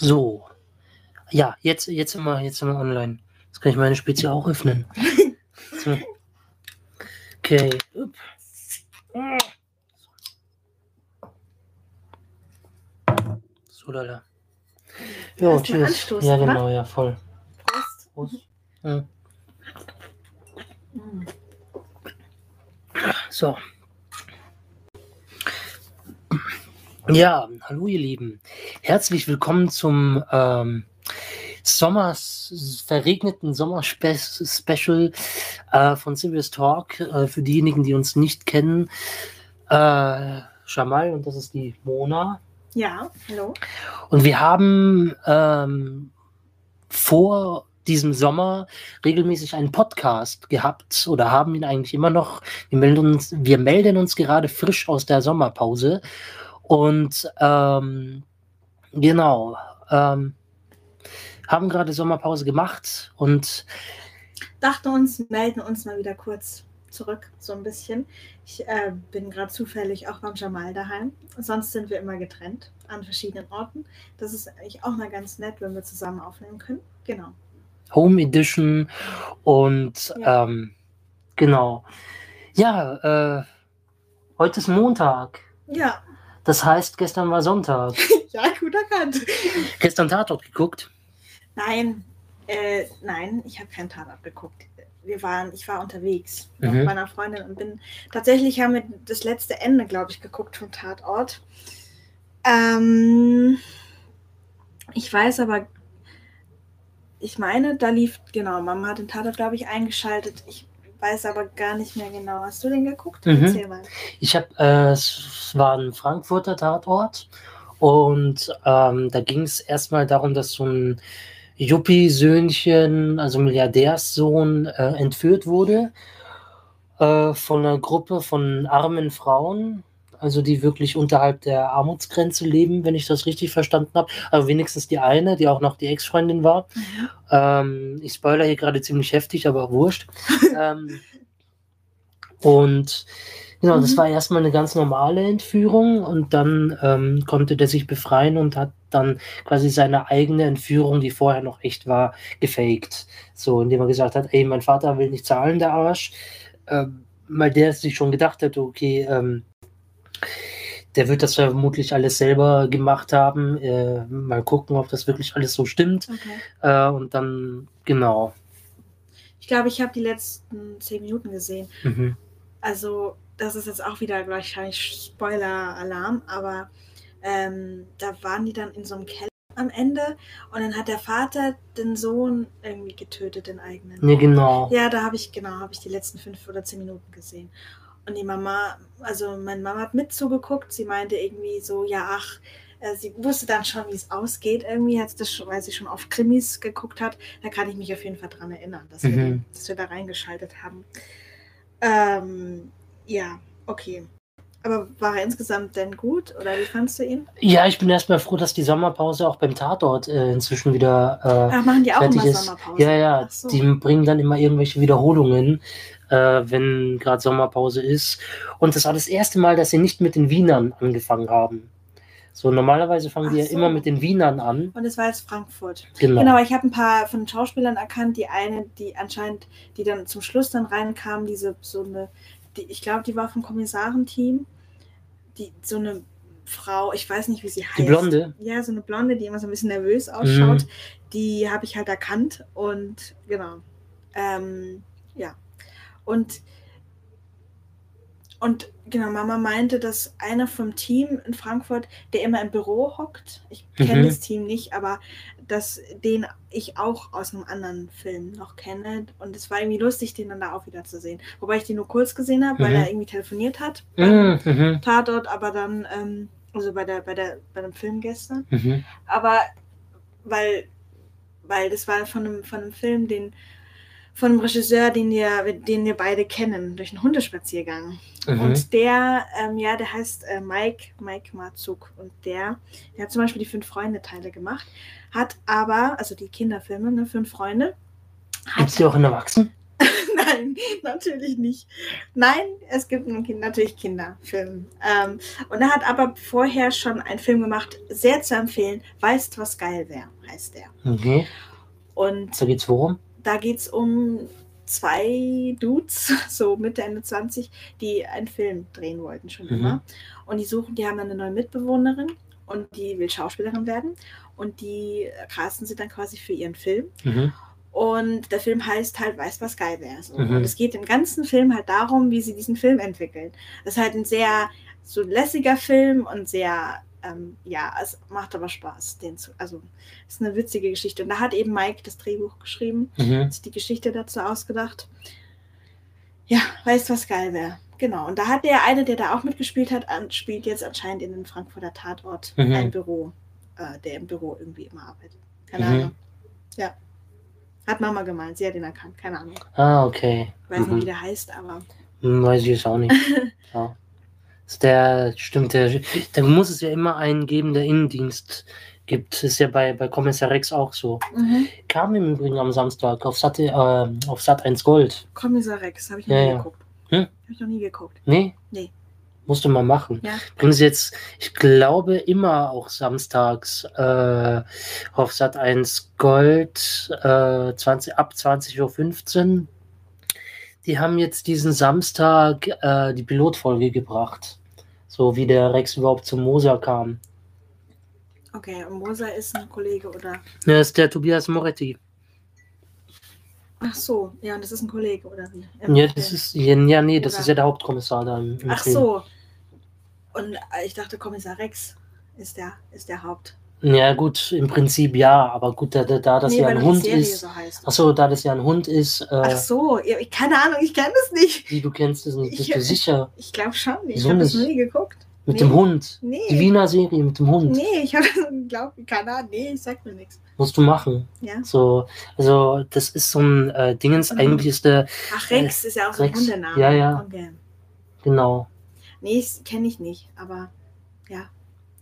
So. Ja, jetzt, jetzt sind wir, jetzt sind wir online. Jetzt kann ich meine Spitze auch öffnen. So. Okay. Upp. So, lala. Ja, tschüss. Ja, oder? genau, ja, voll. Prost. Prost. Ja. So. Ja, hallo ihr Lieben. Herzlich willkommen zum ähm, Sommers, verregneten Sommer-Special äh, von Serious Talk. Äh, für diejenigen, die uns nicht kennen, äh, Jamal und das ist die Mona. Ja, hallo. Und wir haben ähm, vor diesem Sommer regelmäßig einen Podcast gehabt oder haben ihn eigentlich immer noch. Wir melden uns, wir melden uns gerade frisch aus der Sommerpause. Und ähm, genau, ähm, haben gerade Sommerpause gemacht und Dachte uns, melden uns mal wieder kurz zurück, so ein bisschen. Ich äh, bin gerade zufällig auch beim Jamal daheim. Sonst sind wir immer getrennt an verschiedenen Orten. Das ist eigentlich auch mal ganz nett, wenn wir zusammen aufnehmen können. Genau. Home Edition und Ja. ähm, genau. Ja, äh, heute ist Montag. Ja, Das heißt, gestern war Sonntag. ja, gut erkannt. gestern Tatort geguckt. Nein, äh, nein, ich habe keinen Tatort geguckt. Wir waren, ich war unterwegs Mhm. mit meiner Freundin und bin tatsächlich haben wir das letzte Ende, glaube ich, geguckt vom Tatort. Ähm, ich weiß aber, ich meine, da lief, genau, Mama hat den Tatort, glaube ich, eingeschaltet. Ich weiß aber gar nicht mehr genau. Hast du den geguckt? Mhm. Erzähl mal. Ich habe, äh, es war ein Frankfurter Tatort und ähm, da ging es erstmal darum, dass so ein Yuppie-Söhnchen, also Milliardärssohn, äh, entführt wurde äh, von einer Gruppe von armen Frauen, also die wirklich unterhalb der Armutsgrenze leben, wenn ich das richtig verstanden habe. Aber wenigstens die eine, die auch noch die Ex-Freundin war. Ähm, ich spoiler hier gerade ziemlich heftig, aber wurscht. ähm, und genau, das Mhm. war erstmal eine ganz normale Entführung und dann ähm, konnte der sich befreien und hat dann quasi seine eigene Entführung, die vorher noch echt war, gefaked. So, indem er gesagt hat, ey, mein Vater will nicht zahlen, der Arsch. Ähm, weil der sich schon gedacht hat, okay, ähm, der wird das vermutlich alles selber gemacht haben. Äh, mal gucken, ob das wirklich alles so stimmt. Okay. Äh, und dann, genau. Ich glaube, ich habe die letzten zehn Minuten gesehen. Mhm. Also, das ist jetzt auch wieder wahrscheinlich Spoiler-Alarm, aber ähm, da waren die dann in so einem Keller am Ende und dann hat der Vater den Sohn irgendwie getötet, den eigenen. Ne, genau. Ja, da habe ich, genau, habe ich die letzten fünf oder zehn Minuten gesehen. Und die Mama, also meine Mama hat mit zugeguckt, sie meinte irgendwie so, ja, ach, äh, sie wusste dann schon, wie es ausgeht. Irgendwie hat sie das schon, weil sie schon auf Krimis geguckt hat. Da kann ich mich auf jeden Fall dran erinnern, dass, wir, Mhm. dass wir da reingeschaltet haben. Ähm, ja, okay. Aber war er insgesamt denn gut oder wie fandst du ihn? Ja, ich bin erstmal froh, dass die Sommerpause auch beim Tatort äh, inzwischen wieder äh, Ach, machen die auch fertig immer ist. Sommerpause? Ja, ja, so. die bringen dann immer irgendwelche Wiederholungen, äh, wenn gerade Sommerpause ist. Und das war das erste Mal, dass sie nicht mit den Wienern angefangen haben. So, normalerweise fangen Ach die ja so. immer mit den Wienern an. Und es war jetzt Frankfurt. Genau. Genau, ich habe ein paar von den Schauspielern erkannt. Die eine, die anscheinend, die dann zum Schluss dann reinkam, diese so eine, die, ich glaube, die war vom Kommissarenteam. Die so eine Frau, ich weiß nicht, wie sie heißt. Die Blonde. Ja, so eine Blonde, die immer so ein bisschen nervös ausschaut. Mhm. Die habe ich halt erkannt und genau. Ähm, ja. Und und genau, Mama meinte, dass einer vom Team in Frankfurt, der immer im Büro hockt, ich kenne Mhm. das Team nicht, aber dass den ich auch aus einem anderen Film noch kenne. Und es war irgendwie lustig, den dann da auch wieder zu sehen. Wobei ich den nur kurz gesehen habe, weil Mhm. er irgendwie telefoniert hat beim Mhm, mhm, Tatort, aber dann, ähm, also bei der, bei der, bei dem Film gestern. mhm. Aber weil, weil das war von einem, von einem Film, den von einem Regisseur, den wir, den wir beide kennen, durch einen Hundespaziergang. Mhm. Und der, ähm, ja, der heißt äh, Mike, Mike Marzuk. Und der, der hat zum Beispiel die Fünf-Freunde-Teile gemacht, hat aber, also die Kinderfilme, ne, Fünf Freunde, Gibt's die auch in Erwachsenen? Nein, natürlich nicht. Nein, es gibt kind, natürlich Kinderfilm. Ähm, und er hat aber vorher schon einen Film gemacht, sehr zu empfehlen. Weißt, was geil wäre, heißt der. Okay. Und Da geht's worum? Da geht es um zwei Dudes, so Mitte, Ende 20, die einen Film drehen wollten schon Mhm. immer. Und die suchen, die haben dann eine neue Mitbewohnerin und die will Schauspielerin werden. Und die casten sie dann quasi für ihren Film. Mhm. Und der Film heißt halt Weiß, was geil wäre. So. Mhm. Und es geht im ganzen Film halt darum, wie sie diesen Film entwickeln. Das ist halt ein sehr so lässiger Film und sehr, ähm, ja, es macht aber Spaß, den zu. Also, es ist eine witzige Geschichte. Und da hat eben Mike das Drehbuch geschrieben, Mhm. hat sich die Geschichte dazu ausgedacht. Ja, weißt was geil wäre. Genau. Und da hat der eine, der da auch mitgespielt hat, an, spielt jetzt anscheinend in den Frankfurter Tatort Mhm. ein Büro, äh, der im Büro irgendwie immer arbeitet. Keine Mhm. Ahnung. Ja. Hat Mama gemeint, sie hat ihn erkannt, keine Ahnung. Ah, okay. Weiß nicht, wie Mhm. der heißt, aber. Hm, Weiß ich jetzt auch nicht. ja. Der, stimmt, der, da muss es ja immer einen geben, der Innendienst gibt. Ist ja bei, bei Kommissar Rex auch so. Kam im Übrigen am Samstag auf Sat, äh, auf Sat 1 Gold. Kommissar Rex, habe ich noch Ja, nie ja. geguckt. Hm? Habe ich noch nie geguckt. Nee? Nee. Musst du mal machen. Ja. Bringen sie jetzt, ich glaube, immer auch samstags äh, auf Sat 1 Gold äh, 20, ab 20.15 Uhr. Die haben jetzt diesen Samstag äh, die Pilotfolge gebracht. So wie der Rex überhaupt zum Moser kam. Okay, und Moser ist ein Kollege oder. Ja, das ist der Tobias Moretti. Ach so, ja, und das ist ein Kollege oder wie? Im Ja, das ist, ja, nee, das Oder- ist ja der Hauptkommissar da im, im Ach Film. so. Und äh, ich dachte, Kommissar Rex ist der, ist der Haupt. Ja, gut, im Prinzip ja, aber gut, da, da, da das nee, ja ein Hund ist. so. Achso, da das ja ein Hund ist, äh, Ach so, ja, ich- keine Ahnung, ich kenne das nicht. wie du kennst es nicht, bist Ich- du sicher? Ich glaube schon nicht. Ich habe das nicht? nie geguckt. Mit Nee. dem Hund. Nee. Die Wiener Serie mit dem Hund. Nee, ich habe glaube keine Ahnung. Nee, ich sag mir nichts. Musst du machen. Ja. So, also das ist so ein äh, Dingens, Mhm. eigentlich ist der, Ach, Rex ist ja auch so ein Hundename. ja, ja. Okay. genau, Nee, kenne ich nicht, aber.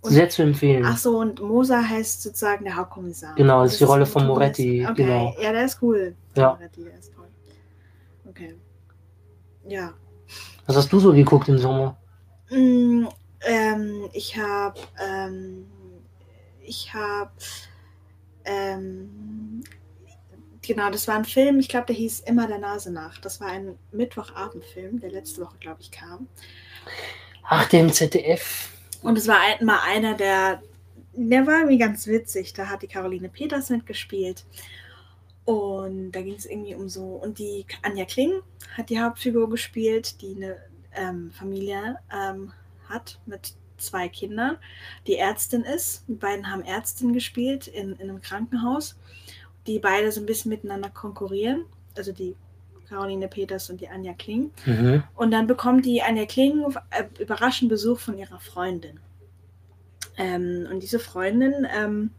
Und- sehr zu empfehlen. Ach so, und Moser heißt sozusagen der Hauptkommissar. Genau, das ist die Rolle von. Moretti, Okay, genau. ja, der ist cool. Ja. Moretti, der ist toll. Okay. Ja. Was hast du so geguckt im Sommer? Mm, ähm, ich habe, ähm, ich habe, ähm, genau, das war ein Film, ich glaube, der hieß Immer der Nase nach. Das war ein Mittwochabendfilm, der letzte Woche, glaube ich, kam. Ach, dem ZDF. Und es war mal einer, der, der war irgendwie ganz witzig. Da hat die Caroline Peters mitgespielt. Und da ging es irgendwie um so. Und die Anja Kling hat die Hauptfigur gespielt, die eine ähm, Familie ähm, hat mit zwei Kindern, die Ärztin ist. Die beiden haben Ärztin gespielt in, in einem Krankenhaus, die beide so ein bisschen miteinander konkurrieren. Also die Caroline Peters und die Anja Kling. Mhm. Und dann bekommt die Anja Kling äh, überraschend Besuch von ihrer Freundin. Ähm, und diese Freundin ähm,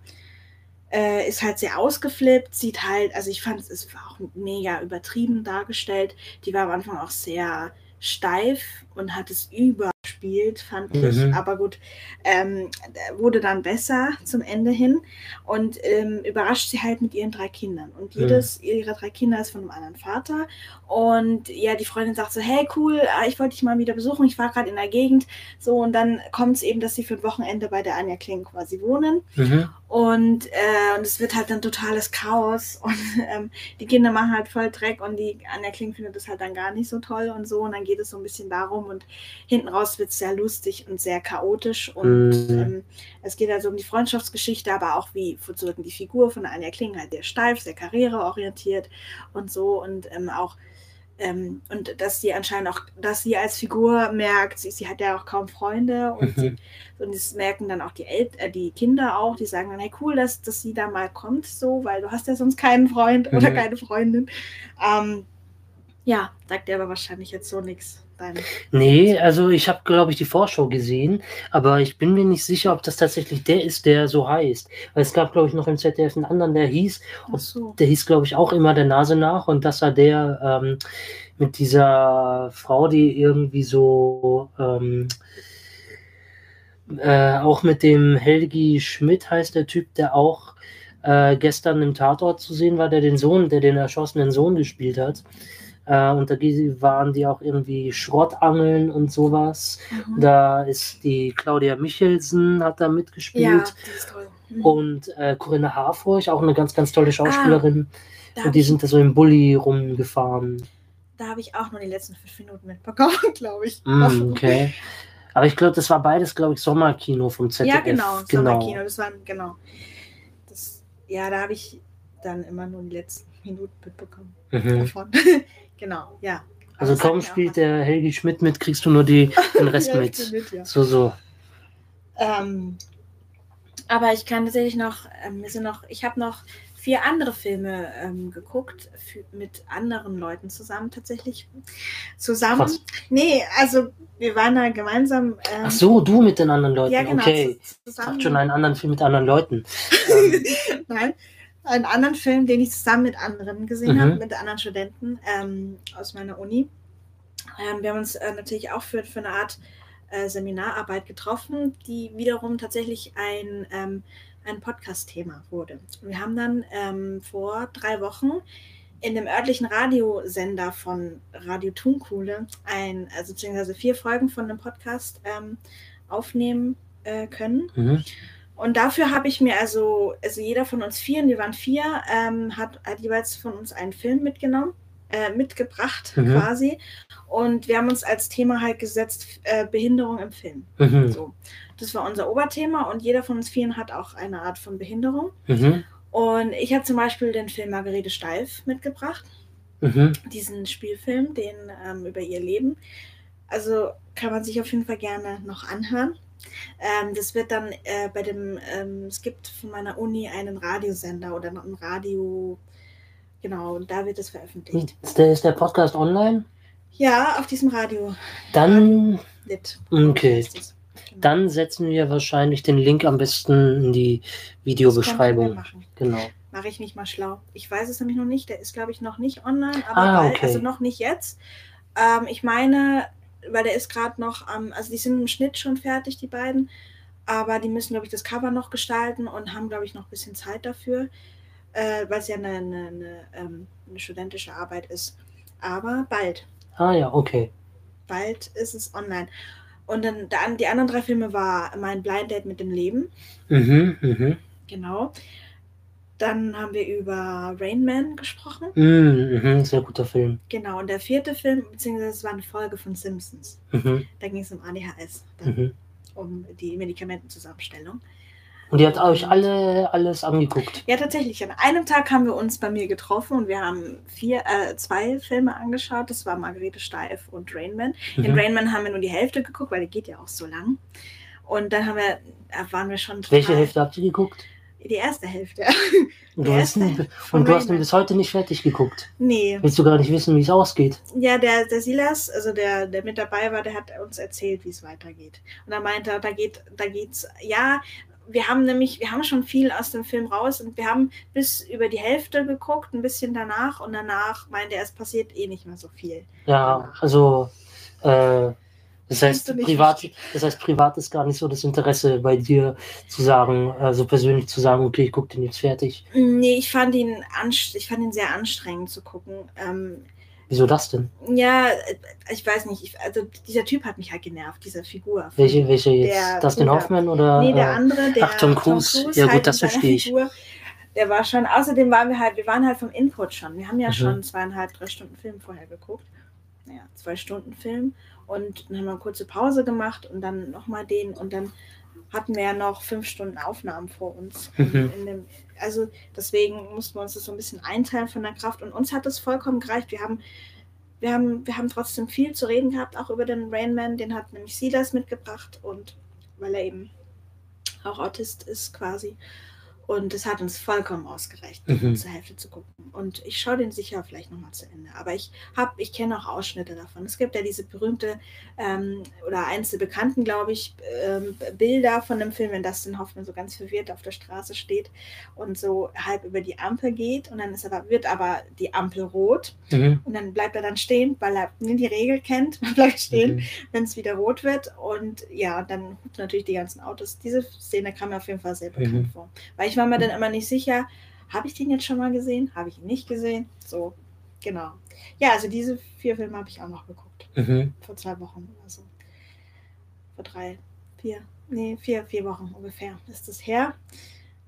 äh, ist halt sehr ausgeflippt, sieht halt, also ich fand es war auch mega übertrieben dargestellt. Die war am Anfang auch sehr steif und hat es überspielt, fand ich. Mhm. Aber gut, ähm, wurde dann besser zum Ende hin und ähm, überrascht sie halt mit ihren drei Kindern. Und Mhm. jedes ihrer drei Kinder ist von einem anderen Vater. Und ja, die Freundin sagt so, hey cool, äh, ich wollte dich mal wieder besuchen, ich war gerade in der Gegend. So, und dann kommt es eben, dass sie für ein Wochenende bei der Anja Kling quasi wohnen. Mhm. Und, äh, und es wird halt dann totales Chaos. Und ähm, die Kinder machen halt voll Dreck und die Anja Kling findet das halt dann gar nicht so toll und so. Und dann geht es so ein bisschen darum und hinten raus wird es sehr lustig und sehr chaotisch. Und Mhm. ähm, es geht also um die Freundschaftsgeschichte, aber auch wie sozusagen die Figur von Anja Kling halt sehr steif, sehr karriereorientiert und so. Und ähm, auch ähm, und dass sie anscheinend auch, dass sie als Figur merkt, sie, sie hat ja auch kaum Freunde und, sie, Mhm. und das merken dann auch die, El äh, die Kinder auch, die sagen dann, hey cool, dass, dass sie da mal kommt, so, weil du hast ja sonst keinen Freund oder Mhm. keine Freundin. Ähm, ja, sagt dir aber wahrscheinlich jetzt so nichts. Nee, also ich habe, glaube ich, die Vorschau gesehen, aber ich bin mir nicht sicher, ob das tatsächlich der ist, der so heißt. Weil es gab, glaube ich, noch im ZDF einen anderen, der hieß, so. der hieß, glaube ich, auch immer der Nase nach und das war der ähm, mit dieser Frau, die irgendwie so ähm, äh, auch mit dem Helgi Schmidt heißt der Typ, der auch äh, gestern im Tatort zu sehen war, der den Sohn, der den erschossenen Sohn gespielt hat. Äh, und da gi- waren die auch irgendwie Schrottangeln und sowas. Mhm. Da ist die Claudia Michelsen, hat da Ja, mitgespielt. die ist toll. Mhm. Und äh, Corinna Harfurch, auch eine ganz, ganz tolle Schauspielerin. da und habe die sind da so im Bulli rumgefahren. da hab ich auch nur die letzten fünf Minuten mitbekommen, glaube ich. Mm, okay. Aber ich glaube, das war beides, glaube ich, Sommerkino vom ZDF. Ja, genau, Sommerkino, das war, genau. Das, ja, da habe ich dann immer nur die letzten Minuten mitbekommen Mhm. davon. genau, ja. Also das kaum spielt der Helgi Schmidt mit, kriegst du nur die, den. Rest Ja, mit. mit, ja. So, so. Ähm, aber ich kann tatsächlich noch, ähm, sind noch, ich habe noch vier andere Filme ähm, geguckt, für, mit anderen Leuten zusammen tatsächlich. Zusammen. Krass. Nee, also wir waren da gemeinsam. Ähm, Ach so, du mit den anderen Leuten. ja, genau. Okay. Ich dachte schon einen anderen Film mit anderen Leuten. ähm, Nein, einen anderen Film, den ich zusammen mit anderen gesehen Mhm. habe, mit anderen Studenten ähm, aus meiner Uni. Ähm, wir haben uns äh, natürlich auch für, für eine Art äh, Seminararbeit getroffen, die wiederum tatsächlich ein, ähm, ein Podcast-Thema wurde. Wir haben dann ähm, vor drei Wochen in dem örtlichen Radiosender von Radio Thunkuhle ein, also beziehungsweise vier Folgen von einem Podcast ähm, aufnehmen äh, können. mhm. Und dafür habe ich mir also, also jeder von uns vier, wir waren vier, ähm, hat, hat jeweils von uns einen Film mitgenommen, äh, mitgebracht Mhm. quasi. Und wir haben uns als Thema halt gesetzt, äh, Behinderung im Film. Mhm. So. Das war unser Oberthema und jeder von uns vieren hat auch eine Art von Behinderung. Mhm. Und ich habe zum Beispiel den Film Margarete Steif mitgebracht, Mhm. diesen Spielfilm, den ähm, über ihr Leben. Also kann man sich auf jeden Fall gerne noch anhören. Ähm, das wird dann äh, bei dem, ähm, es gibt von meiner Uni einen Radiosender oder ein Radio, genau, und da wird es veröffentlicht. Ist der, ist der Podcast online? Ja, auf diesem Radio. Dann, Lit. Okay. Genau. dann setzen wir wahrscheinlich den Link am besten in die Videobeschreibung. Genau. Mache ich mich mal schlau. Ich weiß es nämlich noch nicht. Der ist, glaube ich, noch nicht online, aber Ah, bald, okay. also noch nicht jetzt. Ähm, ich meine, weil der ist gerade noch am, also die sind im Schnitt schon fertig, die beiden. Aber die müssen, glaube ich, das Cover noch gestalten und haben, glaube ich, noch ein bisschen Zeit dafür, äh, weil es ja eine, eine, eine, ähm, eine studentische Arbeit ist. Aber bald. Ah ja, okay. Bald ist es online. Und dann der, die anderen drei Filme war mein Blind Date mit dem Leben. Mhm, mhm. Genau. Dann haben wir über Rain Man gesprochen. Mhm, mhm. Sehr guter Film. Genau, und der vierte Film, beziehungsweise es war eine Folge von Simpsons. Mhm, Da ging es um ADHS, dann, mhm. um die Medikamentenzusammenstellung. Und ihr habt euch alle alles angeguckt. Ja, tatsächlich. An einem Tag haben wir uns bei mir getroffen und wir haben vier, äh, zwei Filme angeschaut. Das war Margarete Steif und Rain Man. Mhm. Rain Man haben wir nur die Hälfte geguckt, weil der geht ja auch so lang. Und dann haben wir, waren wir schon Welche Hälfte habt ihr geguckt? Die erste Hälfte. Und Die du, hast, erste von und du hast ihn bis heute nicht fertig geguckt. nee. Willst du gar nicht wissen, wie es ausgeht? Ja, der, der Silas, also der, der mit dabei war, der hat uns erzählt, wie es weitergeht. Und er meinte, da geht, da geht's, ja, wir haben nämlich, wir haben schon viel aus dem Film raus und wir haben bis über die Hälfte geguckt, ein bisschen danach und danach meinte er, es passiert eh nicht mehr so viel. Ja, also äh, das heißt, privat, das heißt, privat ist gar nicht so das Interesse bei dir zu sagen, also persönlich zu sagen, okay, ich gucke den jetzt fertig. Nee, ich fand ihn, ich fand ihn sehr anstrengend zu gucken. Ähm, Wieso das denn? ja, äh, ich weiß nicht, ich, also dieser Typ hat mich halt genervt, diese Figur. Welche, welche jetzt? Der Dustin Bruder. Hoffman oder? Nee, der äh, andere, der ach, Tom Cruise. Ja, gut, halt das verstehe ich. Figur, der war schon, außerdem waren wir halt, wir waren halt vom Input schon. Wir haben ja Mhm. schon zweieinhalb, drei Stunden Film vorher geguckt. Naja, zwei Stunden Film. Und dann haben wir eine kurze Pause gemacht und dann nochmal den und dann hatten wir ja noch fünf Stunden Aufnahmen vor uns. Mhm. In dem, also deswegen mussten wir uns das so ein bisschen einteilen von der Kraft. Und uns hat das vollkommen gereicht. Wir haben, wir haben, wir haben trotzdem viel zu reden gehabt, auch über den Rain Man. Den hat nämlich Silas mitgebracht und weil er eben auch Autist ist quasi. Und es hat uns vollkommen ausgereicht, Mhm. zur Hälfte zu gucken. Und ich schaue den sicher vielleicht nochmal zu Ende. Aber ich habe, ich kenne auch Ausschnitte davon. Es gibt ja diese berühmte ähm, oder eins der bekannten, glaube ich, ähm, Bilder von dem Film, wenn Dustin Hoffmann so ganz verwirrt auf der Straße steht und so halb über die Ampel geht und dann ist aber, wird aber die Ampel rot Mhm. und dann bleibt er dann stehen, weil er die Regel kennt. Man bleibt stehen Mhm. wenn es wieder rot wird. Und ja, dann natürlich die ganzen Autos. Diese Szene kam mir auf jeden Fall sehr bekannt Mhm. vor. Weil ich war mir dann immer nicht sicher, habe ich den jetzt schon mal gesehen? Habe ich ihn nicht gesehen? So. genau. Ja, also diese vier Filme habe ich auch noch geguckt. Mhm. Vor zwei Wochen oder so. Vor drei, vier, nee, vier, vier Wochen ungefähr ist das her.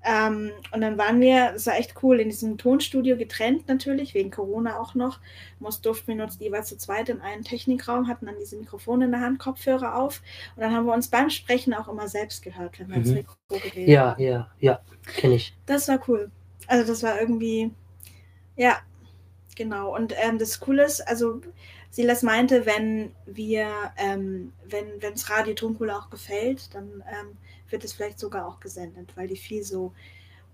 Ähm, und dann waren wir, das war echt cool, in diesem Tonstudio getrennt natürlich, wegen Corona auch noch. Muss durften wir uns jeweils zu zweit in einen Technikraum, hatten dann diese Mikrofone in der Hand, Kopfhörer auf. Und dann haben wir uns beim Sprechen auch immer selbst gehört, wenn wir ins Mhm. Mikro geredet Ja, ja, ja, kenne ich. das war cool. Also das war irgendwie, ja, genau. Und ähm, das Coole ist, also Silas meinte, wenn wir, ähm, wenn wenns Radio Tonkohle auch gefällt, dann ähm, wird es vielleicht sogar auch gesendet, weil die viel so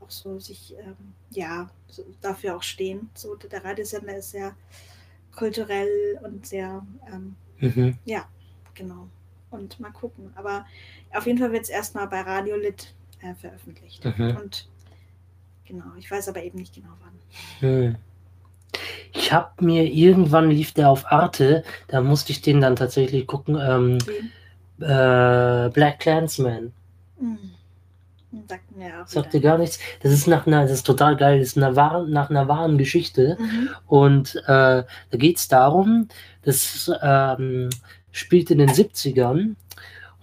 auch so sich, ähm, ja, so dafür auch stehen. So der Radiosender ist sehr kulturell und sehr, ähm, Mhm. genau. Und mal gucken. Aber auf jeden Fall wird es erstmal bei Radio Lit äh, veröffentlicht. Mhm. Und genau, ich weiß aber eben nicht genau wann. Hm. Ich habe mir irgendwann lief der auf Arte, da musste ich den dann tatsächlich gucken. Ähm, Wen? äh, Black Clansman. Hm. Sagt mir auch. Sagt dir gar nichts. Das ist nach einer, das ist total geil, das ist einer wahren, nach einer wahren Geschichte. Mhm. Und äh, da geht es darum, das ähm, spielt in den 70ern.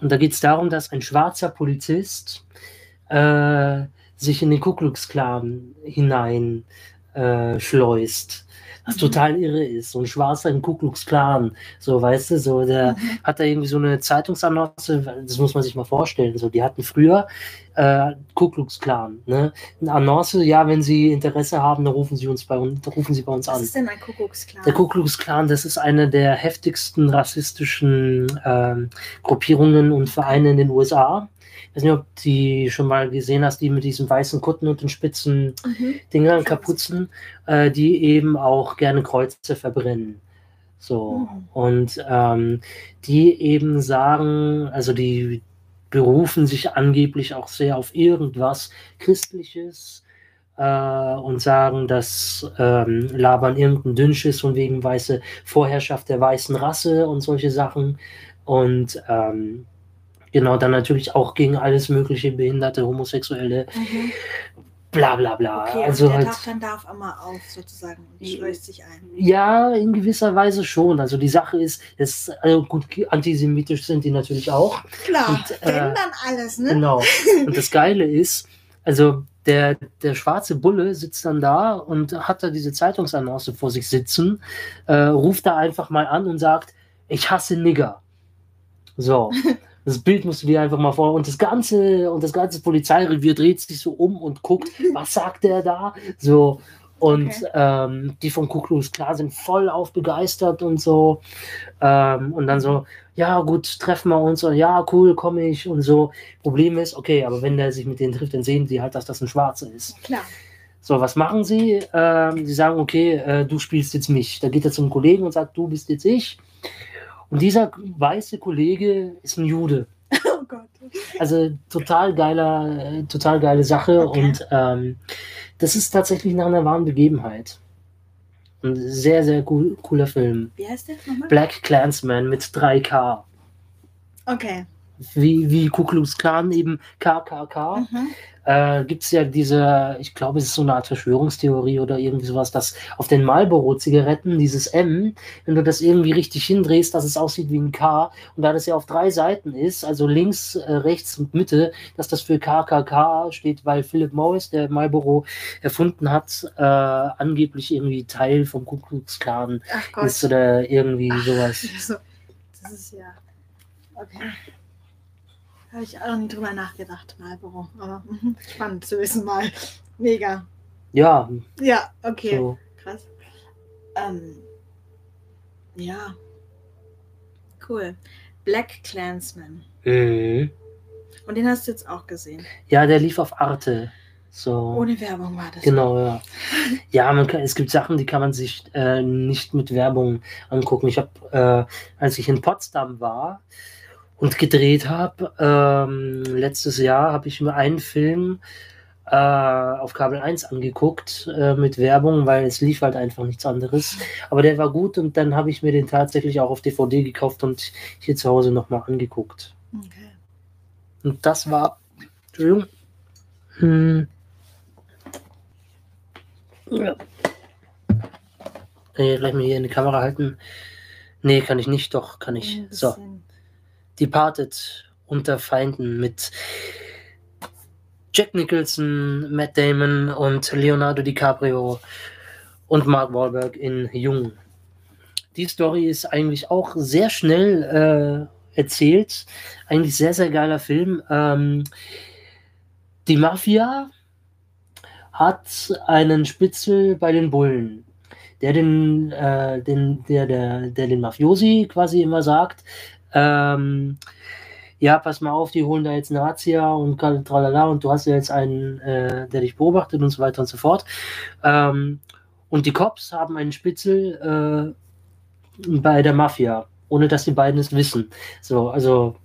Und da geht es darum, dass ein schwarzer Polizist äh, sich in den Ku Klux Klan hinein äh, schleust. Was total irre ist. So ein Schwarzer im Ku Klux Klan. So, weißt du, so der Mhm. hat da irgendwie so eine Zeitungsannonce, das muss man sich mal vorstellen. So, die hatten früher äh, Ku Klux Klan, ne? Eine Annonce, ja, wenn Sie Interesse haben, dann rufen Sie uns bei uns, rufen Sie bei uns Was an. ist denn ein Kuckucksklan? Der Ku Klux Klan, das ist eine der heftigsten rassistischen ähm, Gruppierungen und Vereine in den USA. Ich weiß nicht, ob du schon mal gesehen hast, die mit diesen weißen Kutten und den spitzen Mhm. Dingern, Kapuzen, äh, die eben auch gerne Kreuze verbrennen. So. Mhm. Und ähm, die eben sagen, also die berufen sich angeblich auch sehr auf irgendwas Christliches äh, und sagen, dass ähm, labern irgendein Dünnschiss von wegen weiße Vorherrschaft der weißen Rasse und solche Sachen. Und ähm, genau, dann natürlich auch gegen alles mögliche Behinderte, Homosexuelle, Mhm. bla bla bla. Okay, also und der halt. taucht dann da auf einmal auf, sozusagen, und schleust sich ein. Ja, in gewisser Weise schon. Also die Sache ist, es, also gut, antisemitisch sind die natürlich auch. Klar, Und, äh, dann alles, ne? Genau. Und das Geile ist, also der, der schwarze Bulle sitzt dann da und hat da diese Zeitungsannonce vor sich sitzen, äh, ruft da einfach mal an und sagt, ich hasse Nigger. So. Das Bild musst du dir einfach mal vor. Und das ganze, und das ganze Polizeirevier dreht sich so um und guckt, was sagt der da? So. Und Okay. ähm, die von Ku Klux Klan sind voll auf begeistert und so. Ähm, und dann so, ja gut, treffen wir uns. Und ja, cool, komme ich und so. Problem ist, okay, aber wenn der sich mit denen trifft, dann sehen sie halt, dass das ein Schwarzer ist. Klar. So, was machen sie? Ähm, sie sagen, okay, äh, du spielst jetzt mich. Da geht er zum Kollegen und sagt, du bist jetzt ich. Und dieser weiße Kollege ist ein Jude. Oh Gott. Also total geiler, äh, total geile Sache. Okay. Und ähm, das ist tatsächlich nach einer wahren Begebenheit. Ein sehr, sehr cool, cooler Film. Wie heißt der nochmal? Black Clansman mit 3K. Okay. Wie, wie Ku Klux Klan eben KKK. Mhm. Äh, gibt es ja diese, ich glaube, es ist so eine Art Verschwörungstheorie oder irgendwie sowas, dass auf den Marlboro-Zigaretten dieses M, wenn du das irgendwie richtig hindrehst, dass es aussieht wie ein K und da das ja auf drei Seiten ist, also links, äh, rechts und Mitte, dass das für KKK steht, weil Philip Morris, der Marlboro erfunden hat, äh, angeblich irgendwie Teil vom Ku Klux Klan Ach ist oder irgendwie sowas. So, das ist ja. Okay. Habe ich auch noch nie drüber nachgedacht, Marlboro. Aber mhm, spannend zu wissen mal. Mega. Ja, Ja, okay. so. Krass. Ähm, ja. Cool. Black Clansman. Mhm. Und den hast du jetzt auch gesehen. Ja, der lief auf Arte. So. Ohne Werbung war das. Genau, ja. Ja, man kann, es gibt Sachen, die kann man sich äh, nicht mit Werbung angucken. Ich habe, äh, als ich in Potsdam war und gedreht habe, ähm, letztes Jahr habe ich mir einen Film äh, auf Kabel 1 angeguckt äh, mit Werbung, weil es lief halt einfach nichts anderes. Aber der war gut und dann habe ich mir den tatsächlich auch auf DVD gekauft und hier zu Hause nochmal angeguckt. Okay. Und das war, Entschuldigung, hm, ja. Äh, gleich mal hier in die Kamera halten. Nee, kann ich nicht, doch, kann ich. So. Departed unter Feinden mit Jack Nicholson, Matt Damon und Leonardo DiCaprio und Mark Wahlberg in Jung. Die Story ist eigentlich auch sehr schnell äh, erzählt. Eigentlich sehr, sehr geiler Film. Ähm, die Mafia hat einen Spitzel bei den Bullen, der den, äh, den, der, der, der den Mafiosi quasi immer sagt, ähm, ja, pass mal auf, die holen da jetzt einen Razzia und tralala und du hast ja jetzt einen, äh, der dich beobachtet und so weiter und so fort. Ähm, und die Cops haben einen Spitzel äh, bei der Mafia, ohne dass die beiden es wissen. So, also,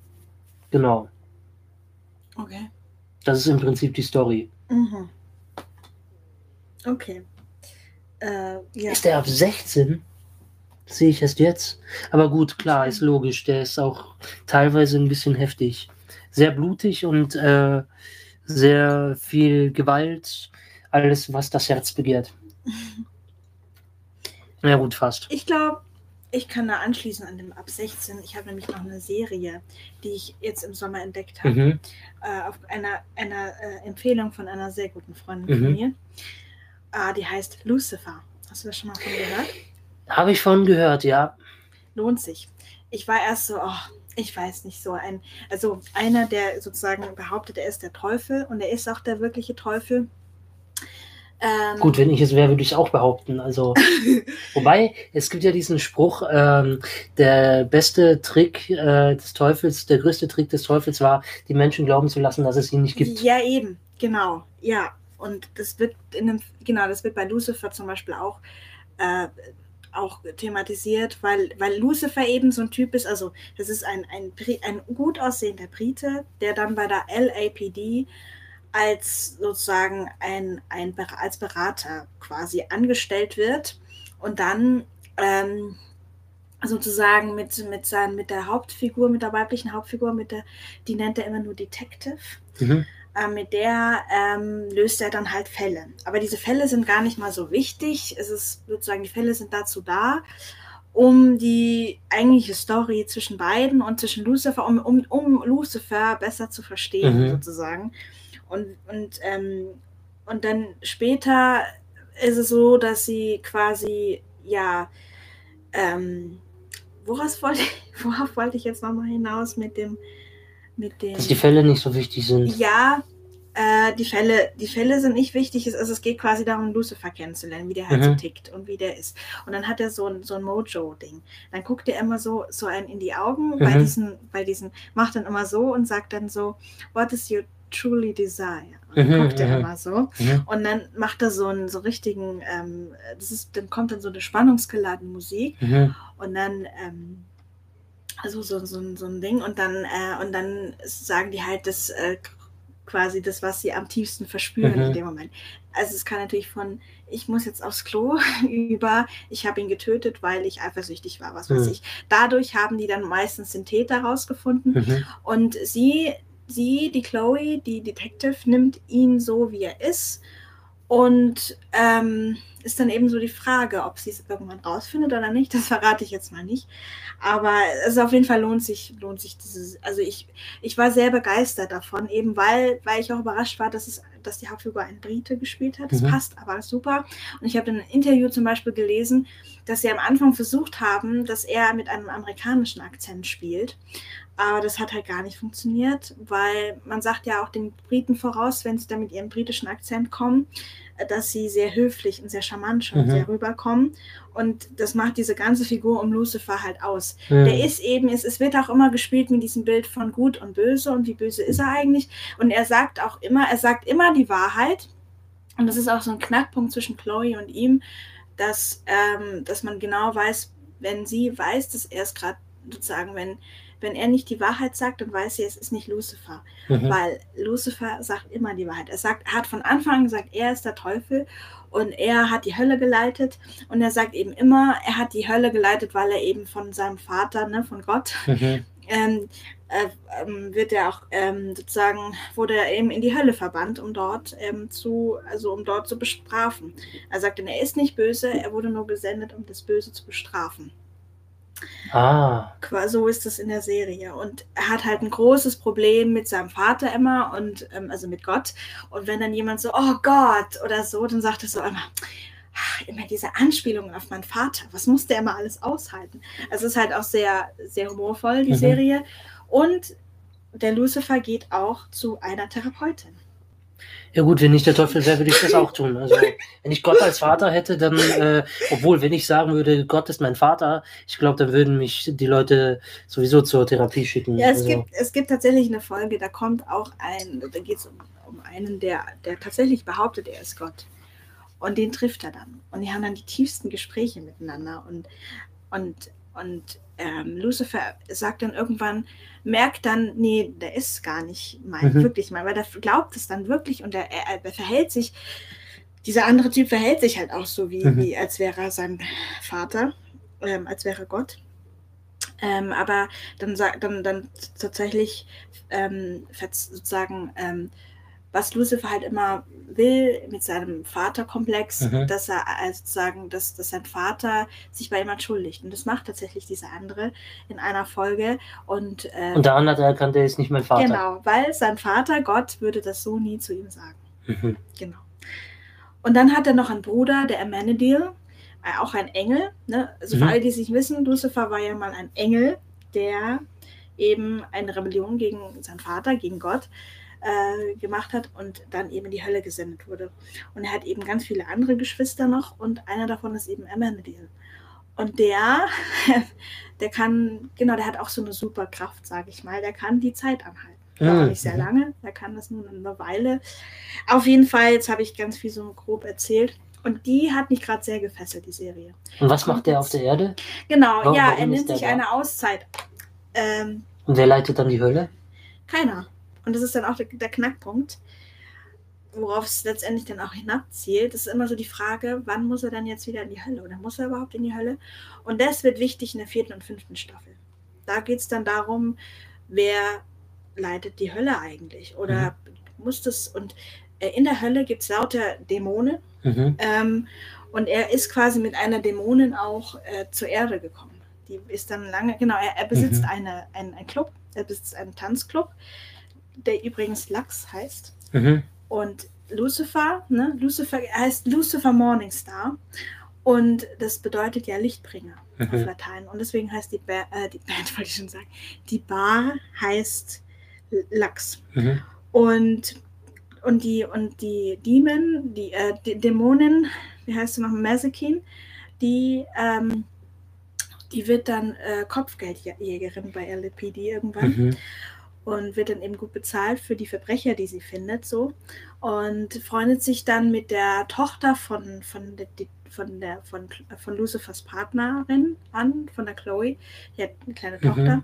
genau. Okay. Das ist im Prinzip die Story. Mhm. Okay. Äh, ja. Ist der ab 16? Sehe ich erst jetzt. Aber gut, klar, ist logisch. Der ist auch teilweise ein bisschen heftig. Sehr blutig und äh, sehr viel Gewalt. Alles, was das Herz begehrt. Ja, gut, fast. Ich glaube, ich kann da anschließen an dem ab 16. Ich habe nämlich noch eine Serie, die ich jetzt im Sommer entdeckt habe. Mhm. Äh, auf einer, einer äh, Empfehlung von einer sehr guten Freundin von Mhm. mir. Äh, die heißt Lucifer. Hast du das schon mal von gehört? Habe ich von gehört, ja. lohnt sich. Ich war erst so, oh, ich weiß nicht, so ein, also einer, der sozusagen behauptet, er ist der Teufel und er ist auch der wirkliche Teufel. Ähm, Gut, wenn ich es wäre, würde ich es auch behaupten. Also, wobei, es gibt ja diesen Spruch, ähm, der beste Trick äh, des Teufels, der größte Trick des Teufels war, die Menschen glauben zu lassen, dass es ihn nicht gibt. Ja, eben, genau, ja. Und das wird in einem, genau, das wird bei Lucifer zum Beispiel auch, äh, auch thematisiert, weil, weil Lucifer eben so ein Typ ist, also das ist ein, ein, ein gut aussehender Brite, der dann bei der LAPD als sozusagen ein, ein als Berater quasi angestellt wird und dann ähm, sozusagen mit, mit, sein, mit der Hauptfigur, mit der weiblichen Hauptfigur, mit der, die nennt er immer nur Detective, Mhm. Äh, mit der ähm, löst er dann halt Fälle. Aber diese Fälle sind gar nicht mal so wichtig. Es ist sozusagen, die Fälle sind dazu da, um die eigentliche Story zwischen beiden und zwischen Lucifer, um, um, um Lucifer besser zu verstehen, Mhm. sozusagen. Und, und, ähm, und dann später ist es so, dass sie quasi, ja, ähm, woraus wollte, worauf wollte ich jetzt nochmal hinaus mit dem, mit dem. Dass die Fälle nicht so wichtig sind. Ja, äh, die Fälle, die Fälle sind nicht wichtig. Es- Also es geht quasi darum, Lucifer kennenzulernen, wie der halt so Mhm. tickt und wie der ist. Und dann hat er so ein, so ein Mojo-Ding. Dann guckt er immer so, so einen in die Augen bei Mhm. diesen, bei diesen, macht dann immer so und sagt dann so, what is your truly desire? Und dann Mhm, guckt er mhm. immer so. Mhm. Und dann macht er so einen so richtigen, ähm, das ist, dann kommt dann so eine spannungsgeladene Musik und dann ähm, also so, so, ein- so ein Ding und dann äh, und dann sagen die halt das äh, quasi das, was sie am tiefsten verspüren Mhm. in dem Moment. Also es kann natürlich von ich muss jetzt aufs Klo über ich habe ihn getötet, weil ich eifersüchtig war, was weiß Mhm. ich. Dadurch haben die dann meistens den Täter rausgefunden Mhm. und sie, sie, die Chloe, die Detective, nimmt ihn so, wie er ist. Und ähm, ist dann eben so die Frage, ob sie es irgendwann rausfindet oder nicht. Das verrate ich jetzt mal nicht. Aber es auf jeden Fall lohnt sich, lohnt sich dieses. Also ich, ich war sehr begeistert davon, eben weil, weil ich auch überrascht war, dass es, dass die Hauptfigur ein Brite gespielt hat. Das Mhm. passt aber super. Und ich habe in einem Interview zum Beispiel gelesen, dass sie am Anfang versucht haben, dass er mit einem amerikanischen Akzent spielt. Aber das hat halt gar nicht funktioniert, weil man sagt ja auch den Briten voraus, wenn sie dann mit ihrem britischen Akzent kommen, dass sie sehr höflich und sehr charmant schon Mhm. sehr rüberkommen. Und das macht diese ganze Figur um Lucifer halt aus. Mhm. Der ist eben, es, es wird auch immer gespielt mit diesem Bild von gut und böse und wie böse ist er eigentlich. Und er sagt auch immer, er sagt immer die Wahrheit. Und das ist auch so ein Knackpunkt zwischen Chloe und ihm, dass, ähm, dass man genau weiß, wenn sie weiß, dass er es gerade sozusagen, wenn, wenn er nicht die Wahrheit sagt, dann weiß sie, es ist nicht Lucifer. Mhm. Weil Lucifer sagt immer die Wahrheit. Er sagt, er hat von Anfang an gesagt, er ist der Teufel und er hat die Hölle geleitet. Und er sagt eben immer, er hat die Hölle geleitet, weil er eben von seinem Vater, ne, von Gott, Mhm. ähm, äh, ähm, wird er auch ähm, sozusagen, wurde er eben in die Hölle verbannt, um dort ähm, zu, also um dort zu bestrafen. Er sagt, er ist nicht böse, er wurde nur gesendet, um das Böse zu bestrafen. Ah. So ist es in der Serie. Und er hat halt ein großes Problem mit seinem Vater immer und ähm, also mit Gott. Und wenn dann jemand so, oh Gott oder so, dann sagt er so immer, ach, immer diese Anspielungen auf meinen Vater. Was muss der immer alles aushalten? Also es ist halt auch sehr, sehr humorvoll, die mhm. Serie. Und der Lucifer geht auch zu einer Therapeutin. Ja gut, wenn ich der Teufel wäre, würde ich das auch tun. Also wenn ich Gott als Vater hätte, dann, äh, obwohl, wenn ich sagen würde, Gott ist mein Vater, ich glaube, dann würden mich die Leute sowieso zur Therapie schicken. Ja, es, also. gibt, es gibt tatsächlich eine Folge, da kommt auch ein, da geht es um, um einen, der, der tatsächlich behauptet, er ist Gott. Und den trifft er dann. Und die haben dann die tiefsten Gespräche miteinander. Und, und, und ähm, Lucifer sagt dann irgendwann, merkt dann, nee, der ist gar nicht mein, mhm. wirklich mein, weil der glaubt es dann wirklich und er, er, er, verhält sich, dieser andere Typ verhält sich halt auch so, wie, mhm. wie als wäre er sein Vater, ähm, als wäre Gott. Ähm, aber dann sagt dann, dann tatsächlich ähm, sozusagen ähm, was Lucifer halt immer will mit seinem Vaterkomplex, mhm. dass er also sozusagen, dass, dass sein Vater sich bei ihm entschuldigt. Und das macht tatsächlich dieser andere in einer Folge. Und, ähm, und der andere erkannt, er ist nicht mein Vater. Genau, weil sein Vater, Gott, würde das so nie zu ihm sagen. Mhm. Genau. Und dann hat er noch einen Bruder, der Amenadiel, äh, auch ein Engel. Ne? Also mhm. für alle, die es nicht wissen, Lucifer war ja mal ein Engel, der eben eine Rebellion gegen seinen Vater, gegen Gott, äh, gemacht hat und dann eben in die Hölle gesendet wurde. Und er hat eben ganz viele andere Geschwister noch und einer davon ist eben Emmerdale. Und der, der kann, genau, der hat auch so eine super Kraft, sage ich mal. Der kann die Zeit anhalten. War mhm. nicht sehr lange, der kann das nur eine Weile. Auf jeden Fall, jetzt habe ich ganz viel so grob erzählt. Und die hat mich gerade sehr gefesselt, die Serie. Und was macht der auf der Erde? Genau, warum, ja, warum er nimmt sich eine Auszeit. Ähm, Und wer leitet dann die Hölle? Keiner. Und das ist dann auch der, der Knackpunkt, worauf es letztendlich dann auch hinabzielt. Das ist immer so die Frage, wann muss er dann jetzt wieder in die Hölle oder muss er überhaupt in die Hölle? Und das wird wichtig in der vierten und fünften Staffel. Da geht es dann darum, wer leitet die Hölle eigentlich? Oder mhm. muss das, und äh, in der Hölle gibt es lauter Dämonen. Mhm. Ähm, und er ist quasi mit einer Dämonin auch äh, zur Erde gekommen. Die ist dann lange, genau, er, er besitzt mhm. eine, ein, ein Club, er besitzt einen Tanzclub der übrigens Lachs heißt. Mhm. Und Lucifer, ne? Lucifer heißt Lucifer Morningstar. Und das bedeutet ja Lichtbringer mhm. auf Latein. Und deswegen heißt die, ba äh, die Band, wollte ich schon sagen, die Bar heißt Lachs. Mhm. Und, und die, und die Demon, die, äh, die Dämonin, wie heißt sie noch, Mazakin, die, ähm, die wird dann äh, Kopfgeldjägerin bei LAPD irgendwann. Mhm und wird dann eben gut bezahlt für die Verbrecher, die sie findet, so. Und freundet sich dann mit der Tochter von von der, von der von, von Lucifers Partnerin an, von der Chloe, die hat eine kleine mhm. Tochter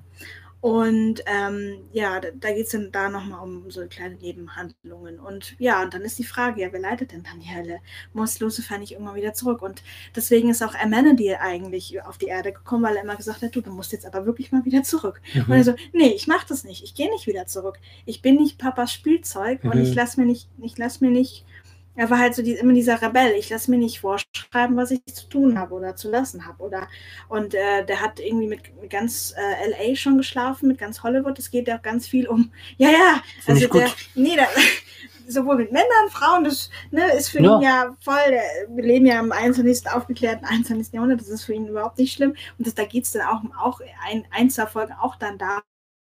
und ähm, ja, da, da geht es dann da nochmal um so kleine Nebenhandlungen. Und ja, und dann ist die Frage, ja, wer leitet denn dann die Hölle? Muss Lucifer nicht irgendwann wieder zurück? Und deswegen ist auch Amenadiel eigentlich auf die Erde gekommen, weil er immer gesagt hat, du, du musst jetzt aber wirklich mal wieder zurück. Mhm. Und er so, nee, ich mach das nicht, ich gehe nicht wieder zurück. Ich bin nicht Papas Spielzeug mhm. und ich lass mir nicht, ich lass mir nicht er war halt so die, immer dieser Rebell. Ich lasse mir nicht vorschreiben, was ich zu tun habe oder zu lassen habe. Oder und äh, der hat irgendwie mit, mit ganz äh, LA schon geschlafen, mit ganz Hollywood. Es geht ja auch ganz viel um. Ja, ja. Find also der, nee, der, sowohl mit Männern, Frauen, das ne, ist für ja. ihn ja voll. Wir leben ja im 21. aufgeklärten 21. Jahrhundert. Das ist für ihn überhaupt nicht schlimm. Und das, da geht es dann auch, auch ein, eins der Folgen auch dann darum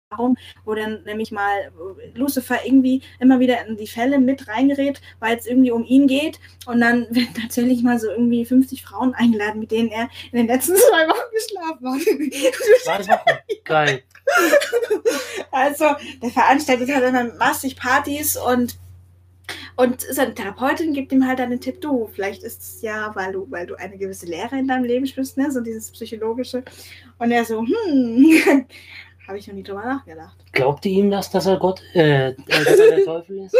darum, wo dann nämlich mal Lucifer irgendwie immer wieder in die Fälle mit reingerät, weil es irgendwie um ihn geht. Und dann werden tatsächlich mal so irgendwie 50 Frauen eingeladen, mit denen er in den letzten zwei Wochen geschlafen hat. Zwei Wochen? Geil. Also, der veranstaltet halt dann massig Partys und und seine Therapeutin gibt ihm halt dann den Tipp, du, vielleicht ist es ja, weil du, weil du eine gewisse Lehre in deinem Leben spürst, ne? so dieses Psychologische. Und er so, hm, habe ich noch nie drüber nachgedacht. Glaubt ihr ihm das, dass er Gott, äh, dass er der Teufel ist?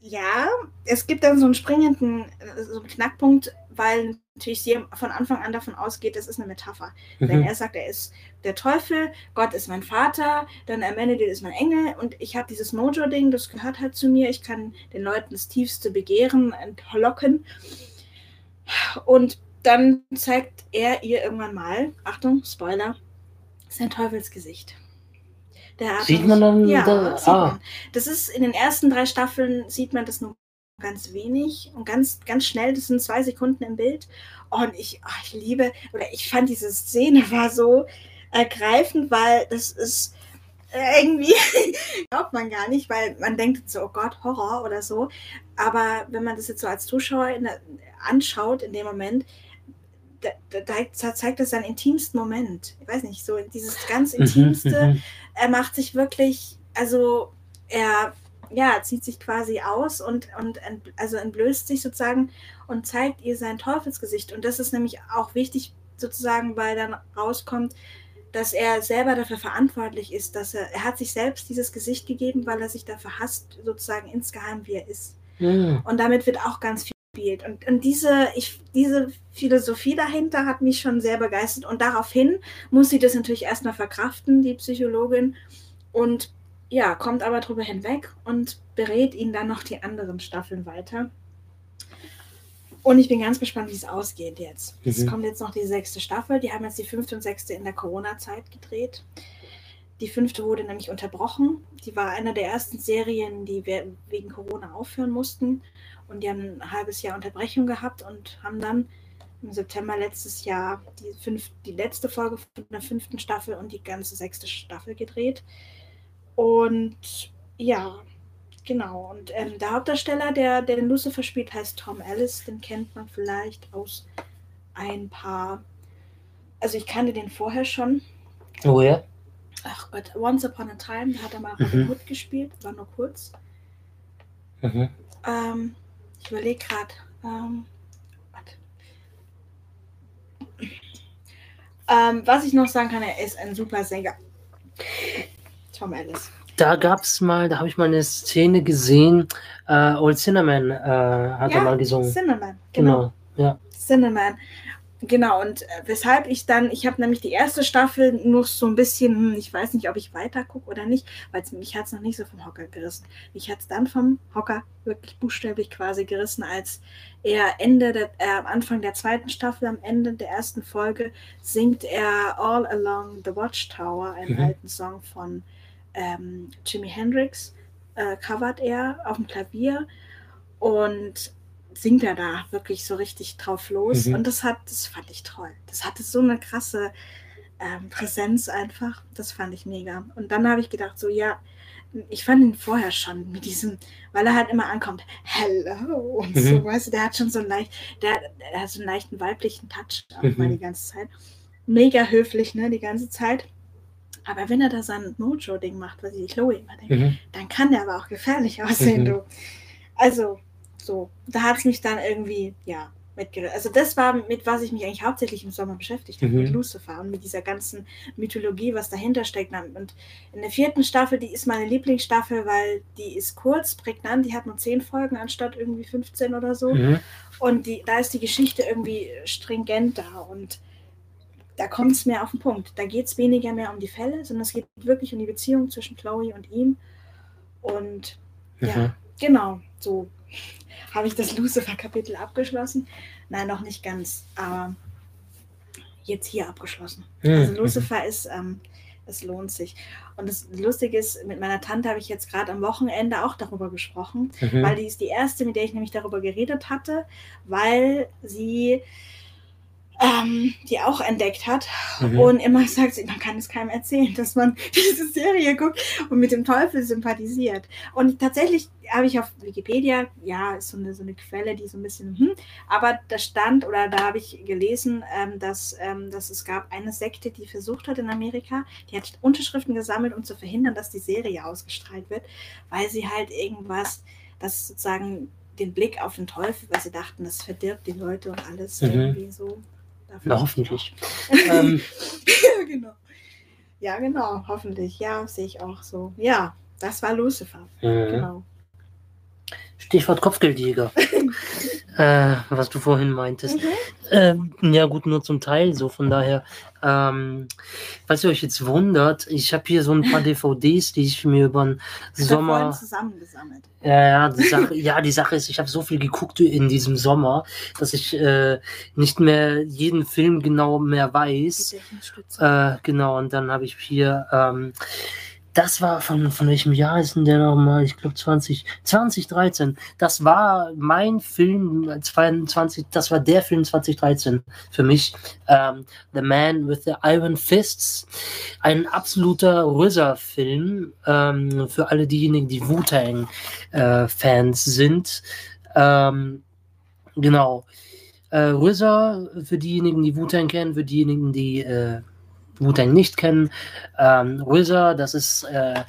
Ja, es gibt dann so einen springenden so einen Knackpunkt, weil natürlich sie von Anfang an davon ausgeht, das ist eine Metapher. Mhm. Denn er sagt, er ist der Teufel, Gott ist mein Vater, dann Amenadiel ist mein Engel und ich habe dieses Mojo-Ding, das gehört halt zu mir. Ich kann den Leuten das tiefste Begehren entlocken. Und dann zeigt er ihr irgendwann mal, Achtung, Spoiler, sein Teufelsgesicht. Der hat Sieht man dann ja, da- sieht ah. man. Das ist in den ersten drei Staffeln sieht man das nur ganz wenig und ganz, ganz schnell. Das sind zwei Sekunden im Bild. Und ich, ah, ich liebe, oder ich fand diese Szene war so ergreifend, weil das ist irgendwie glaubt man gar nicht, weil man denkt so, oh Gott, Horror oder so. Aber wenn man das jetzt so als Zuschauer in der, anschaut in dem Moment, da, da, zeigt das seinen intimsten Moment. Ich weiß nicht, so dieses ganz intimste Mhm, mhm. er macht sich wirklich, also er ja, zieht sich quasi aus und, und also entblößt sich sozusagen und zeigt ihr sein Teufelsgesicht. Und das ist nämlich auch wichtig, sozusagen, weil dann rauskommt, dass er selber dafür verantwortlich ist, dass er, er hat sich selbst dieses Gesicht gegeben, weil er sich dafür hasst, sozusagen insgeheim, wie er ist. Mhm. Und damit wird auch ganz viel gespielt. Und, und diese, ich, diese Philosophie dahinter hat mich schon sehr begeistert. Und daraufhin muss sie das natürlich erstmal verkraften, die Psychologin. Und ja, kommt aber drüber hinweg und berät ihn dann noch die anderen Staffeln weiter. Und ich bin ganz gespannt, wie es ausgeht jetzt. Es Mhm. kommt jetzt noch die sechste Staffel. Die haben jetzt die fünfte und sechste in der Corona-Zeit gedreht. Die fünfte wurde nämlich unterbrochen. Die war eine der ersten Serien, die we- wegen Corona aufhören mussten. Und die haben ein halbes Jahr Unterbrechung gehabt und haben dann im September letztes Jahr die, fünf, die letzte Folge von der fünften Staffel und die ganze sechste Staffel gedreht. Und ja, genau. Und ähm, der Hauptdarsteller, der, der den Lucifer spielt, heißt Tom Ellis. Den kennt man vielleicht aus ein paar. Also ich kannte den vorher schon. Woher? Ach Gott, Once Upon a Time, da hat er mal Robin Mhm. Hood gespielt, war nur kurz. Mhm. Ähm, ich überlege gerade. Ähm, ähm, was ich noch sagen kann, er ist ein super Sänger. Tom Ellis. Da gab es mal, da habe ich mal eine Szene gesehen, äh, Old Cinnamon äh, hat er Ja, mal gesungen. Cinnamon, genau. Genau, ja. Cinnamon. Genau, und äh, weshalb ich dann, ich habe nämlich die erste Staffel nur so ein bisschen, hm, ich weiß nicht, ob ich weiter gucke oder nicht, weil mich hat es noch nicht so vom Hocker gerissen. Mich hat es dann vom Hocker wirklich buchstäblich quasi gerissen, als er Ende der, äh, am Anfang der zweiten Staffel, am Ende der ersten Folge, singt er All Along the Watchtower, einen Mhm. alten Song von ähm, Jimi Hendrix, äh, covert er auf dem Klavier und singt er da wirklich so richtig drauf los. Mhm. Und das hat, das fand ich toll. Das hatte so eine krasse ähm, Präsenz einfach. Das fand ich mega. Und dann habe ich gedacht, so ja, ich fand ihn vorher schon mit diesem, weil er halt immer ankommt, hello und so, Mhm. weißt du, der hat schon so einen leicht, der, der hat so einen leichten weiblichen Touch auch Mhm. mal die ganze Zeit. Mega höflich, ne, die ganze Zeit. Aber wenn er da sein Mojo-Ding macht, was ich Chloe immer denke, Mhm. dann kann der aber auch gefährlich aussehen, Mhm. du. Also, so, da hat es mich dann irgendwie, ja, mitgerissen. Also das war, mit was ich mich eigentlich hauptsächlich im Sommer beschäftigt habe, Mhm. mit Lucifer und mit dieser ganzen Mythologie, was dahinter steckt. Und in der vierten Staffel, die ist meine Lieblingsstaffel, weil die ist kurz, prägnant, die hat nur zehn Folgen anstatt irgendwie 15 oder so. Mhm. Und die, da ist die Geschichte irgendwie stringent da und da kommt es mehr auf den Punkt. Da geht es weniger mehr um die Fälle, sondern es geht wirklich um die Beziehung zwischen Chloe und ihm. Und ja, Mhm. genau, so habe ich das Lucifer-Kapitel abgeschlossen. Nein, noch nicht ganz, aber jetzt hier abgeschlossen. Also Mhm. Lucifer ist, ähm, es lohnt sich. Und das Lustige ist, mit meiner Tante habe ich jetzt gerade am Wochenende auch darüber gesprochen, Mhm. weil die ist die erste, mit der ich nämlich darüber geredet hatte, weil sie ähm, die auch entdeckt hat Mhm. und immer sagt sie, man kann es keinem erzählen, dass man diese Serie guckt und mit dem Teufel sympathisiert. Und tatsächlich habe ich auf Wikipedia, ja, ist so eine, so eine Quelle, die so ein bisschen, hm, aber da stand oder da habe ich gelesen, ähm, dass, ähm, dass es gab eine Sekte, die versucht hat in Amerika, die hat Unterschriften gesammelt, um zu verhindern, dass die Serie ausgestrahlt wird, weil sie halt irgendwas, das sozusagen den Blick auf den Teufel, weil sie dachten, das verdirbt die Leute und alles Mhm. irgendwie so. Na, hoffentlich. ähm, ja, genau. Ja, genau, hoffentlich. Ja, sehe ich auch so. Ja, das war Lucifer. mhm. Genau. Stichwort Kopfgeldjäger. Äh, was du vorhin meintest. Mhm. Ähm, ja, gut, nur zum Teil so. Von daher, ähm, was ihr euch jetzt wundert, ich habe hier so ein paar DVDs, die ich mir über den Sommer. zusammengesammelt. Ja, ja, die Sache, ja, die Sache ist, ich habe so viel geguckt in diesem Sommer, dass ich äh, nicht mehr jeden Film genau mehr weiß. Äh, genau, und dann habe ich hier, ähm, das war von, von welchem Jahr ist denn der nochmal? Ich glaube 20, 2013. Das war mein Film 22, das war der Film 2013 für mich. Ähm, the Man with the Iron Fists. Ein absoluter RZA-Film ähm, für alle diejenigen, die Wu-Tang-Fans sind. Ähm, genau. Äh, RZA, für diejenigen, die Wu-Tang kennen, für diejenigen, die äh, Wu-Tang nicht kennen. Ähm, RZA, das ist äh,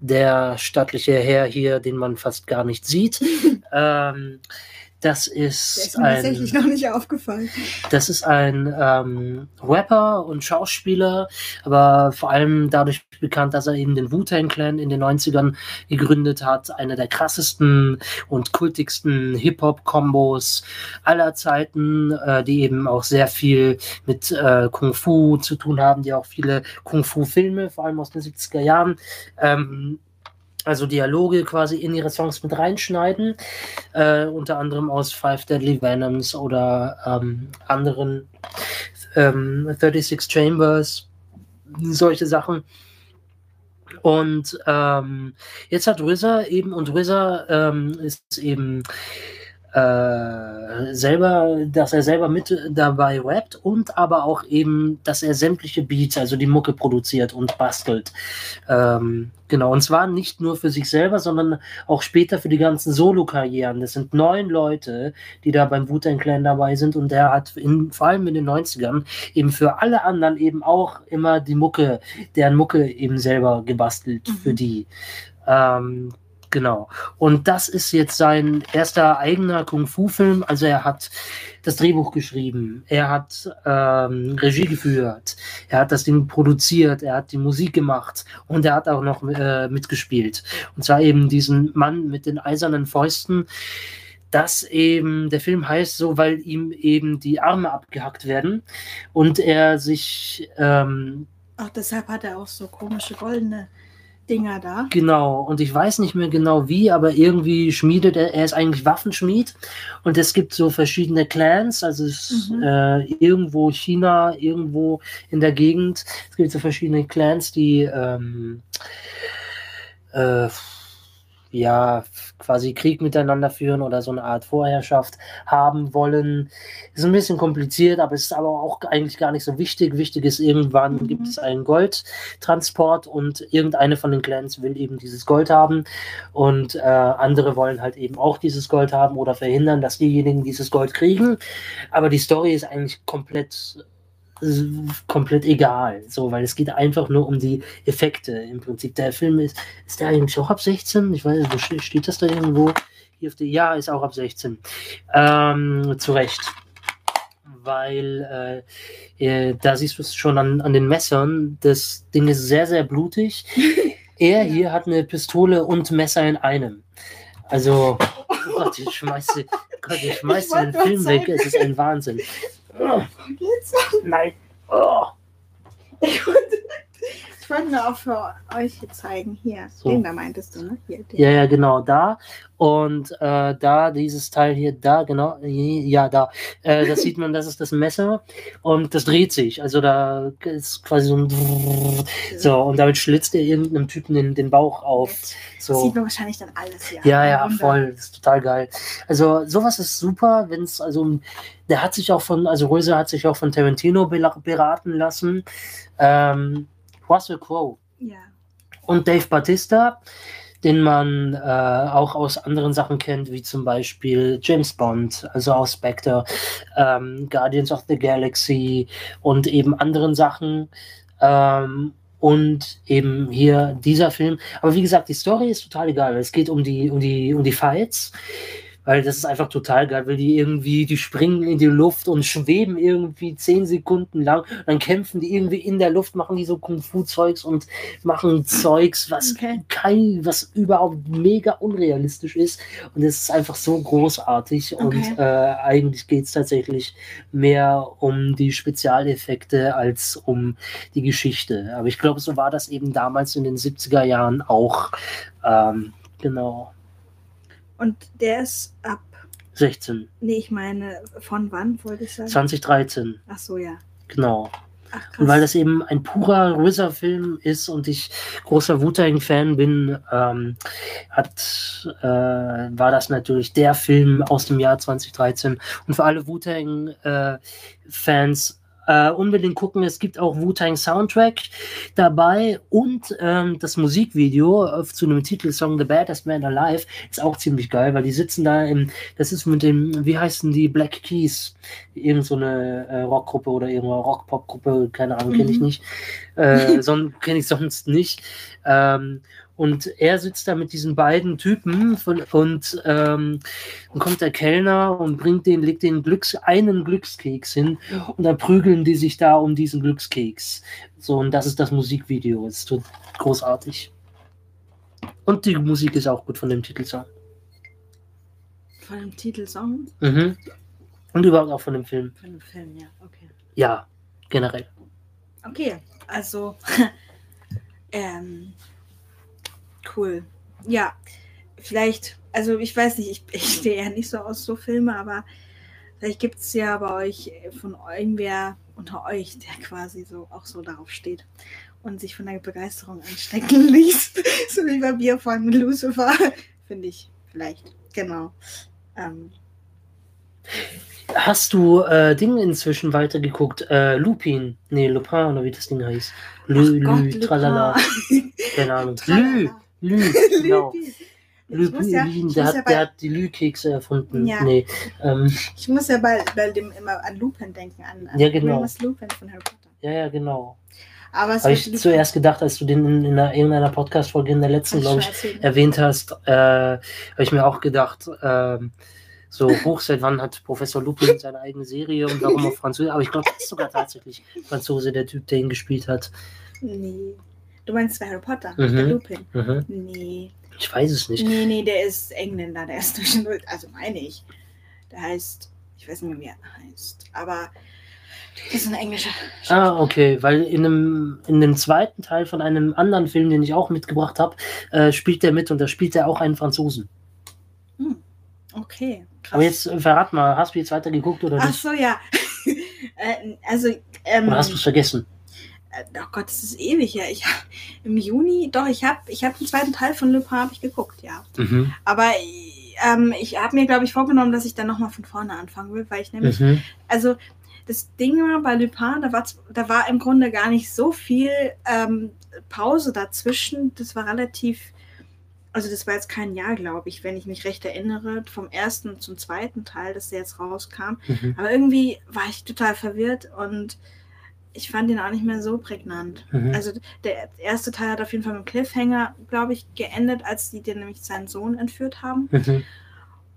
der stattliche Herr hier, den man fast gar nicht sieht. ähm, das Der ist ist mir tatsächlich ein, noch nicht aufgefallen. das ist ein ähm, Rapper und Schauspieler, aber vor allem dadurch bekannt, dass er eben den Wu-Tang Clan in den 90ern gegründet hat. Einer der krassesten und kultigsten Hip-Hop-Kombos aller Zeiten, äh, die eben auch sehr viel mit äh, Kung Fu zu tun haben, die auch viele Kung Fu-Filme, vor allem aus den 70er Jahren, ähm, also Dialoge quasi in ihre Songs mit reinschneiden, äh, unter anderem aus Five Deadly Venoms oder ähm, anderen ähm, 36 Chambers, solche Sachen. Und ähm, jetzt hat RZA eben, und RZA ähm, ist eben äh, selber, dass er selber mit dabei rappt und aber auch eben, dass er sämtliche Beats, also die Mucke produziert und bastelt. Ähm, genau, und zwar nicht nur für sich selber, sondern auch später für die ganzen Solo-Karrieren. Das sind neun Leute, die da beim Wu-Tang Clan dabei sind und der hat in, vor allem in den 90ern eben für alle anderen eben auch immer die Mucke, deren Mucke eben selber gebastelt Mhm. für die. Ähm, Genau. Und das ist jetzt sein erster eigener Kung-Fu-Film. Also er hat das Drehbuch geschrieben, er hat ähm, Regie geführt, er hat das Ding produziert, er hat die Musik gemacht und er hat auch noch äh, mitgespielt. Und zwar eben diesen Mann mit den eisernen Fäusten. Das eben, der Film heißt so, weil ihm eben die Arme abgehackt werden und er sich ähm, Ach, deshalb hat er auch so komische goldene Dinger da. Genau, und ich weiß nicht mehr genau wie, aber irgendwie schmiedet er, er ist eigentlich Waffenschmied und es gibt so verschiedene Clans, also es ist Mhm. äh, irgendwo China, irgendwo in der Gegend, es gibt so verschiedene Clans, die ähm, äh, ja quasi Krieg miteinander führen oder so eine Art Vorherrschaft haben wollen. Ist ein bisschen kompliziert, aber es ist aber auch eigentlich gar nicht so wichtig. Wichtig ist, irgendwann Mhm. gibt es einen Goldtransport und irgendeine von den Clans will eben dieses Gold haben und äh, andere wollen halt eben auch dieses Gold haben oder verhindern, dass diejenigen dieses Gold kriegen. Aber die Story ist eigentlich komplett komplett egal, so, weil es geht einfach nur um die Effekte im Prinzip. Der Film ist, ist der eigentlich auch ab 16? Ich weiß nicht, steht das da irgendwo? Hier auf die, ja, ist auch ab 16. Ähm, zu Recht. Weil äh, äh, da siehst du es schon an, an den Messern. Das Ding ist sehr, sehr blutig. Er hier hat eine Pistole und Messer in einem. Also, oh Gott, ich schmeiße, Gott, ich schmeiße wollte den Film weg. Es ist ein Wahnsinn. Oh, Geht's? nein. Oh. Wollte nur auch für euch hier zeigen. Hier, So. den da meintest du, ne? Hier. Ja, ja, genau, da. Und äh, da, dieses Teil hier, da, genau, ja, da. Äh, das sieht man, das ist das Messer und das dreht sich. Also da ist quasi so ein so und damit schlitzt er irgendeinem Typen den, den Bauch auf. So. Sieht man wahrscheinlich dann alles hier. Ja, ja, Wunder. voll. Das ist total geil. Also sowas ist super, wenn es, also der hat sich auch von, also Röse hat sich auch von Tarantino beraten lassen. Ähm, Russell Crowe Ja. und Dave Batista, den man äh, auch aus anderen Sachen kennt, wie zum Beispiel James Bond, also aus Spectre, ähm, Guardians of the Galaxy und eben anderen Sachen. Ähm, und eben hier dieser Film. Aber wie gesagt, die Story ist total egal. Es geht um die, um die, um die Fights. Weil das ist einfach total geil, weil die irgendwie, die springen in die Luft und schweben irgendwie zehn Sekunden lang, dann kämpfen die irgendwie in der Luft, machen die so Kung-Fu-Zeugs und machen Zeugs, was Okay. kein, was überhaupt mega unrealistisch ist und es ist einfach so großartig und Okay. äh, eigentlich geht es tatsächlich mehr um die Spezialeffekte als um die Geschichte. Aber ich glaube, so war das eben damals in den 70er Jahren auch. Ähm, genau, Und der ist ab, 16, nee, ich meine, von wann wollte ich sagen? 2013, Ach so, ja. genau. Ach. Und weil das eben ein purer RZA-Film ist und ich großer Wu-Tang-Fan bin, ähm, hat, äh, war das natürlich der Film aus dem Jahr 2013. Und für alle Wu-Tang-Fans äh, unbedingt gucken. Es gibt auch Wu-Tang Soundtrack dabei und ähm, das Musikvideo äh, zu einem Titelsong The Baddest Man Alive ist auch ziemlich geil, weil die sitzen da im, das ist mit dem, wie heißen die, Black Keys, irgend so eine äh, Rockgruppe oder irgendeine Rock-Pop-Gruppe, keine Ahnung, kenne ich Mhm. nicht, äh, kenne ich sonst nicht. Ähm, und er sitzt da mit diesen beiden Typen von, und ähm, dann kommt der Kellner und bringt den, legt den Glücks, einen Glückskeks hin und dann prügeln die sich da um diesen Glückskeks. So, und das ist das Musikvideo. Es so großartig. Und die Musik ist auch gut von dem Titelsong. Von dem Titelsong? Mhm. Und überhaupt auch von dem Film. Von dem Film, ja, okay. Ja, generell. Okay, also, ähm, cool. Ja, vielleicht, also ich weiß nicht, ich, ich stehe ja nicht so aus so Filme, aber vielleicht gibt es ja bei euch von irgendwer unter euch, der quasi so auch so darauf steht und sich von der Begeisterung anstecken ließ, so wie bei mir von Lucifer, finde ich vielleicht, genau. Ähm, Hast du äh, Ding inzwischen weitergeguckt? Äh, Lupin. Nee, Lupin oder wie das Ding heißt. Lü, ach Gott, Lü, tralala. Keine Ahnung. Lü. Lü, genau. Ich muss ja, der, ja hat, bei, der hat die Lü-Kekse erfunden. Ja. Nee, ähm, Ich muss ja bei, bei dem immer an Lupin denken, an, an Ja, genau. Remus Lupin von Harry Potter. ja, ja, genau. Aber Habe ich zuerst gedacht, als du den in, in einer, irgendeiner Podcast-Folge in der letzten, glaube ich, erzählt. erwähnt hast, äh, habe ich mir auch gedacht, ähm, so hoch seit wann hat Professor Lupin seine eigene Serie und warum auf Französisch? Aber ich glaube, das ist sogar tatsächlich Franzose, der Typ, der ihn gespielt hat. Nee. Du meinst bei Harry Potter, Mhm. der Lupin? Mhm. Nee. Ich weiß es nicht. Nee, nee, der ist Engländer, der ist zwischendurch, also meine ich. Der heißt, ich weiß nicht mehr, wie er heißt, aber das ist ein englischer. Ah, okay, weil in einem, in dem zweiten Teil von einem anderen Film, den ich auch mitgebracht habe, äh, spielt der mit und da spielt er auch einen Franzosen. Hm. Okay, krass. Aber jetzt äh, verrat mal, hast du jetzt weiter geguckt oder Ach nicht? so, ja. äh, also, ähm, Oder hast du es vergessen? Äh, Oh Gott, das ist ewig her. Ich im Juni, doch, ich habe ich hab den zweiten Teil von Lupin hab ich geguckt, ja. Mhm. Aber ähm, ich habe mir, glaube ich, vorgenommen, dass ich dann nochmal von vorne anfangen will, weil ich nämlich, Mhm. also das Ding war bei Lupin, da war, da war im Grunde gar nicht so viel ähm, Pause dazwischen. Das war relativ, also das war jetzt kein Jahr, glaube ich, wenn ich mich recht erinnere, vom ersten zum zweiten Teil, dass der jetzt rauskam. Mhm. Aber irgendwie war ich total verwirrt und ich fand ihn auch nicht mehr so prägnant. Mhm. Also der erste Teil hat auf jeden Fall mit Cliffhanger, glaube ich, geendet, als die den nämlich seinen Sohn entführt haben. Mhm.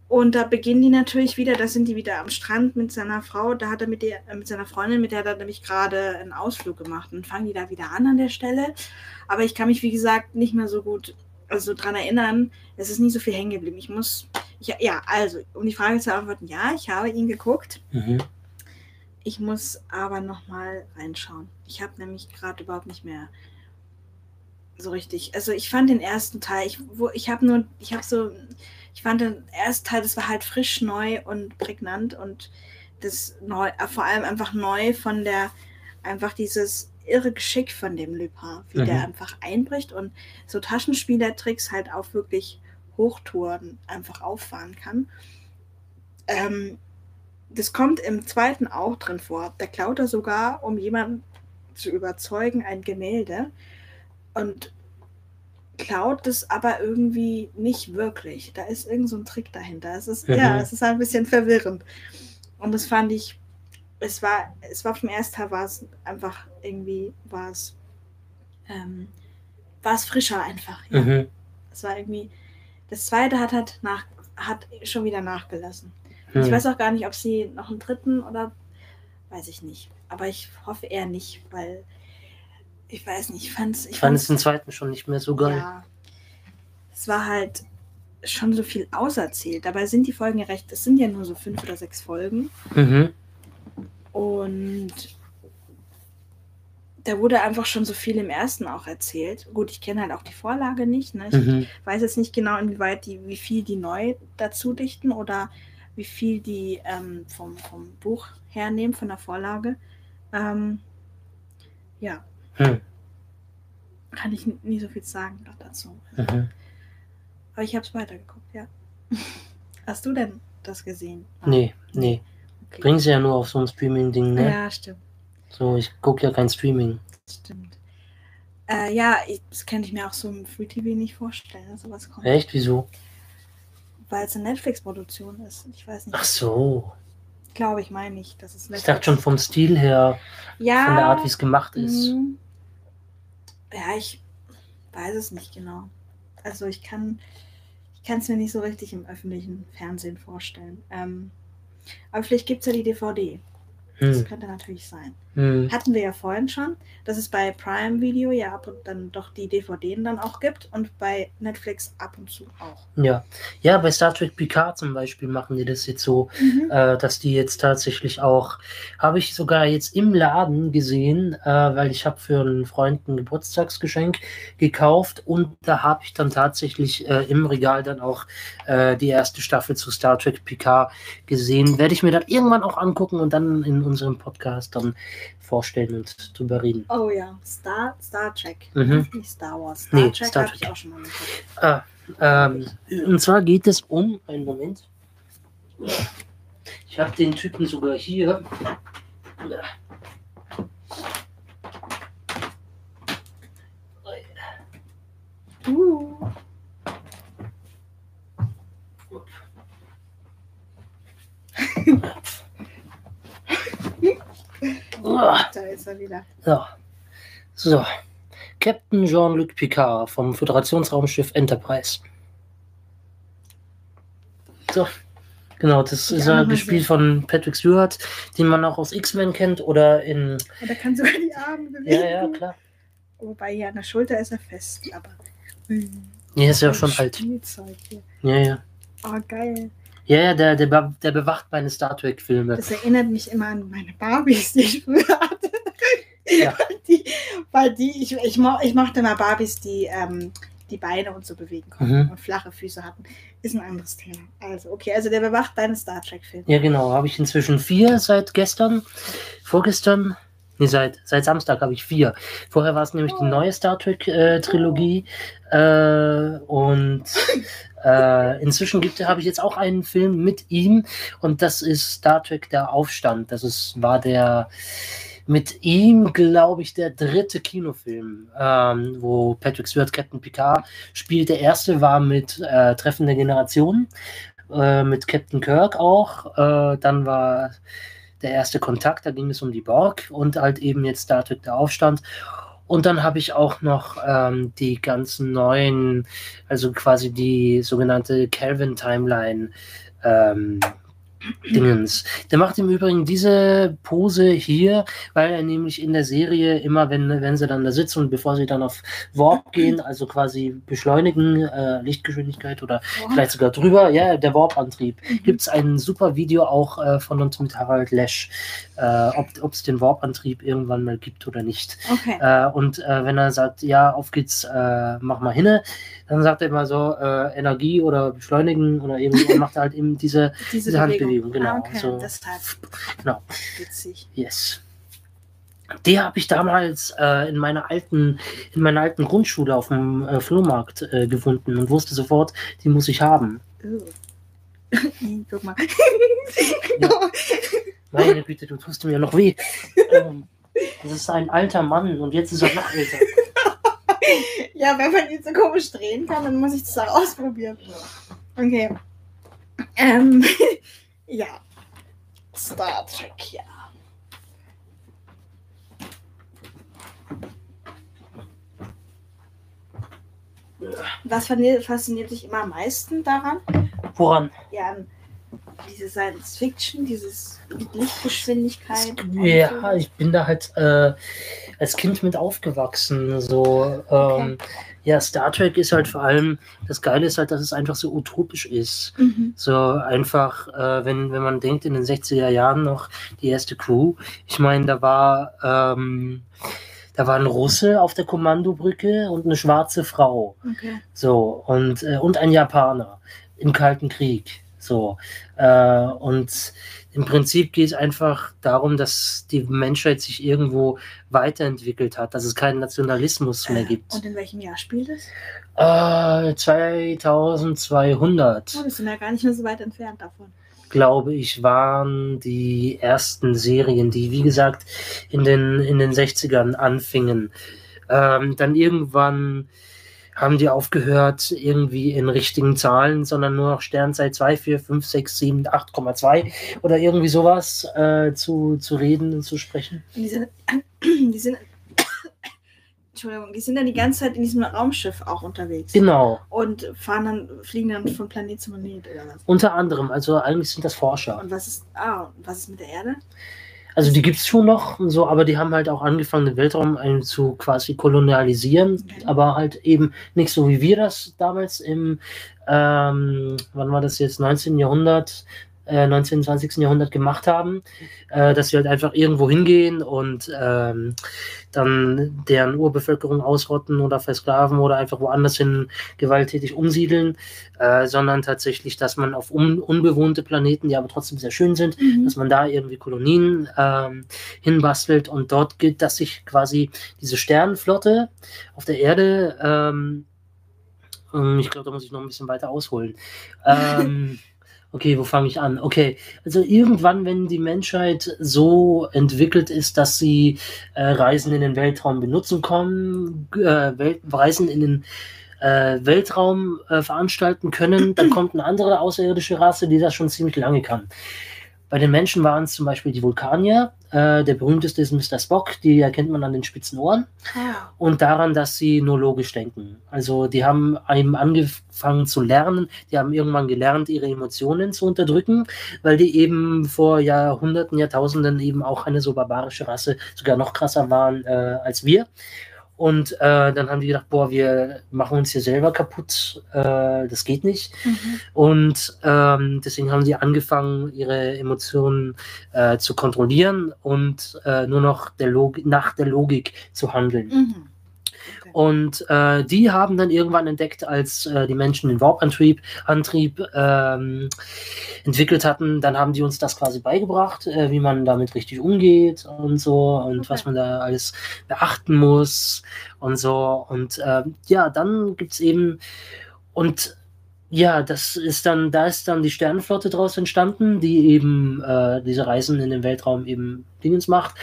Und da beginnen die natürlich wieder, da sind die wieder am Strand mit seiner Frau, da hat er mit, der, äh, mit seiner Freundin, mit der hat er nämlich gerade einen Ausflug gemacht. Und fangen die da wieder an an der Stelle. Aber ich kann mich, wie gesagt, nicht mehr so gut also dran erinnern. Es ist nicht so viel hängen geblieben. Ich muss, ich, ja, also, um die Frage zu beantworten, ja, ich habe ihn geguckt. Mhm. Ich muss aber nochmal reinschauen. Ich habe nämlich gerade überhaupt nicht mehr so richtig. Also ich fand den ersten Teil, ich, wo, ich habe nur, ich habe so, ich fand den ersten Teil, das war halt frisch, neu und prägnant und das neu, äh, vor allem einfach neu von der, einfach dieses irre Geschick von dem Lupin, wie Mhm. der einfach einbricht und so Taschenspielertricks halt auch wirklich Hochtouren einfach auffahren kann. Ähm, das kommt im zweiten auch drin vor. Da klaut er sogar, um jemanden zu überzeugen, ein Gemälde und klaut es aber irgendwie nicht wirklich. Da ist irgend so ein Trick dahinter. Es ist, Mhm. ja, es ist ein bisschen verwirrend. Und das fand ich, es war, es war vom ersten Teil war es einfach irgendwie, war es, ähm, war es frischer einfach. Ja. Mhm. Es war irgendwie, das zweite hat halt nach hat schon wieder nachgelassen. Hm. Ich weiß auch gar nicht, ob sie noch einen dritten oder weiß ich nicht. Aber ich hoffe eher nicht, weil ich weiß nicht, ich fand es. Ich fand es den zweiten schon nicht mehr so geil. Ja. Es war halt schon so viel auserzählt. Dabei sind die Folgen ja recht, es sind ja nur so fünf oder sechs Folgen. Mhm. Und da wurde einfach schon so viel im ersten auch erzählt. Gut, ich kenne halt auch die Vorlage nicht. Ne? Ich Mhm. weiß jetzt nicht genau, inwieweit die, wie viel die neu dazu dichten oder wie viel die ähm, vom, vom Buch hernehmen, von der Vorlage. Ähm, ja, Hm. kann ich nie so viel sagen noch dazu. Mhm. Aber ich habe es weitergeguckt, ja. Hast du denn das gesehen? Ah, Nee, nee. okay. Bringen sie ja nur auf so ein Streaming-Ding, ne? Ja, stimmt. So, ich gucke ja kein Streaming. Stimmt. Äh, ja, ich, das könnte ich mir auch so im Free TV nicht vorstellen, dass sowas kommt. Echt? Wieso? Weil es eine Netflix-Produktion ist. Ich weiß nicht. Ach so. Glaube ich, meine ich, dass es Ich dachte schon vom Stil her, ja, von der Art, wie es gemacht ist. mm, Ja, ich weiß es nicht genau. Also ich kann ich kann es mir nicht so richtig im öffentlichen Fernsehen vorstellen. Ähm, aber vielleicht gibt es ja die DVD. Das Hm. könnte natürlich sein. Hm. Hatten wir ja vorhin schon, dass es bei Prime Video ja ab und dann doch die DVDs dann auch gibt und bei Netflix ab und zu auch. Ja. ja, bei Star Trek Picard zum Beispiel machen die das jetzt so, äh, dass die jetzt tatsächlich auch, habe ich sogar jetzt im Laden gesehen, äh, weil ich habe für einen Freund ein Geburtstagsgeschenk gekauft und da habe ich dann tatsächlich äh, im Regal dann auch äh, die erste Staffel zu Star Trek Picard gesehen. Werde ich mir dann irgendwann auch angucken und dann in unserem Podcast dann vorstellen und drüber reden. Oh ja, Star, Star Trek. Mhm. Nicht Star Wars. Star Nee, Trek Star habe ich auch schon mal geguckt. Ah, ähm, und zwar geht es um, einen Moment. Ich habe den Typen sogar hier. Uh. Uah. Da ist er wieder. So. so. Captain Jean-Luc Picard vom Föderationsraumschiff Enterprise. So. Genau, das Ja, ist ja gespielt von Patrick Stewart, den man auch aus X-Men kennt oder in. Und er kann sogar die Arme bewegen. Ja, ja, klar. Wobei hier an der Schulter ist er fest, aber. Hm. Nee, ist ja schon alt. Hier. Ja, ja. Oh, geil. Ja, ja, der, der, der bewacht meine Star Trek-Filme. Das erinnert mich immer an meine Barbies, die ich früher. Ja. Die, weil die, ich, ich, mo ich mochte mal Barbies, die ähm, die Beine und so bewegen konnten Mhm. und flache Füße hatten. Ist ein anderes Thema. Also, okay, also der bewacht deine Star Trek-Filme. Ja, genau. Habe ich inzwischen vier seit gestern. Vorgestern. Nee, seit, seit Samstag habe ich vier. Vorher war es nämlich die neue Star Trek-Trilogie. Äh, und äh, inzwischen habe ich jetzt auch einen Film mit ihm. Und das ist Star Trek Der Aufstand. Das ist, war der mit ihm, glaube ich, der dritte Kinofilm, ähm, wo Patrick Stewart Captain Picard spielt. Der erste war mit äh, Treffen der Generationen äh, mit Captain Kirk auch. Äh, dann war der erste Kontakt, da ging es um die Borg und halt eben jetzt Star Trek der Aufstand. Und dann habe ich auch noch ähm, die ganzen neuen, also quasi die sogenannte Kelvin Timeline ähm, Dingens. Der macht im Übrigen diese Pose hier, weil er nämlich in der Serie immer, wenn, wenn sie dann da sitzen und bevor sie dann auf Warp gehen, also quasi beschleunigen, äh, Lichtgeschwindigkeit oder vielleicht sogar drüber, ja, der Warp-Antrieb, gibt es ein super Video auch äh, von uns mit Harald Lesch, äh, ob es den Warp-Antrieb irgendwann mal gibt oder nicht. Okay. Äh, und äh, wenn er sagt, ja, auf geht's, äh, mach mal hinne, dann sagt er immer so, äh, Energie oder beschleunigen oder eben und macht er halt eben diese, Diese, diese Handbewegung, genau. Ah, okay, so, deshalb. genau. Witzig. Yes. Die habe ich damals äh, in meiner alten, in meiner alten Grundschule auf dem äh, Flohmarkt äh, gefunden und wusste sofort, die muss ich haben. Oh. Guck mal. Ja. Meine Güte, du tust mir ja noch weh. Ähm, das ist ein alter Mann und jetzt ist er noch älter. Ja, wenn man ihn so komisch drehen kann, dann muss ich das auch ausprobieren. Okay. Ähm, ja. Star Trek, ja. Was fasziniert, fasziniert dich immer am meisten daran? Woran? Ja, diese Science Fiction, dieses mit Lichtgeschwindigkeit. Ja, ich bin da halt äh, als Kind mit aufgewachsen. So, ähm, Okay. ja, Star Trek ist halt vor allem, das Geile ist halt, dass es einfach so utopisch ist. Mhm. So einfach, äh, wenn, wenn man denkt, in den 60er Jahren noch die erste Crew, ich meine, da war, ähm, da war ein Russe auf der Kommandobrücke und eine schwarze Frau. Okay. So, und, äh, und ein Japaner im Kalten Krieg. So, äh, und im Prinzip geht es einfach darum, dass die Menschheit sich irgendwo weiterentwickelt hat, dass es keinen Nationalismus mehr Äh, gibt. Und in welchem Jahr spielt es? Äh, 2200, Oh, wir sind ja gar nicht mehr so weit entfernt davon. glaube ich, waren die ersten Serien, die, wie gesagt, in den, in den 60ern anfingen. Ähm, dann irgendwann haben die aufgehört, irgendwie in richtigen Zahlen, sondern nur noch Sternzeit 2, 4, 5, 6, 7, 8,2 oder irgendwie sowas äh, zu, zu reden und zu sprechen. Und die sind, die sind, Entschuldigung, die sind dann die ganze Zeit in diesem Raumschiff auch unterwegs. Genau, Und fahren dann, fliegen dann von Planet zu Planet oder was? unter anderem. Also eigentlich sind das Forscher. Und was ist, ah, und was ist mit der Erde? Also die gibt es schon noch, und so, aber die haben halt auch angefangen, den Weltraum zu quasi kolonialisieren, Okay. aber halt eben nicht so, wie wir das damals im, ähm, wann war das jetzt, 19. Jahrhundert, äh, 19. 20. Jahrhundert gemacht haben, äh, dass sie halt einfach irgendwo hingehen und ähm, dann deren Urbevölkerung ausrotten oder versklaven oder einfach woanders hin gewalttätig umsiedeln, äh, sondern tatsächlich, dass man auf un unbewohnte Planeten, die aber trotzdem sehr schön sind, dass man da irgendwie Kolonien ähm, hinbastelt und dort gilt, dass sich quasi diese Sternenflotte auf der Erde, ähm, ähm, ich glaube, da muss ich noch ein bisschen weiter ausholen. Ähm, okay, wo fange ich an? Okay, also irgendwann, wenn die Menschheit so entwickelt ist, dass sie äh, Reisen in den Weltraum benutzen können, äh, Welt Reisen in den äh, Weltraum äh, veranstalten können, dann kommt eine andere außerirdische Rasse, die das schon ziemlich lange kann. Bei den Menschen waren es zum Beispiel die Vulkanier. Äh, der berühmteste ist Mr. Spock, die erkennt man an den spitzen Ohren Ah, und daran, dass sie nur logisch denken. Also die haben eben angefangen zu lernen, die haben irgendwann gelernt, ihre Emotionen zu unterdrücken, weil die eben vor Jahrhunderten, Jahrtausenden eben auch eine so barbarische Rasse, sogar noch krasser waren äh, als wir. Und äh, dann haben die gedacht, boah, wir machen uns hier selber kaputt, äh, das geht nicht. mhm. Und ähm, deswegen haben sie angefangen, ihre Emotionen äh, zu kontrollieren und äh, nur noch der Log nach der Logik zu handeln. Mhm. Und äh, die haben dann irgendwann entdeckt, als äh, die Menschen den Warp-Antrieb Antrieb, ähm, entwickelt hatten, dann haben die uns das quasi beigebracht, äh, wie man damit richtig umgeht und so und Okay. was man da alles beachten muss und so. Und ähm, ja, dann gibt's eben und ja, das ist dann, da ist dann die Sternenflotte draus entstanden, die eben äh, diese Reisen in den Weltraum eben Dingens macht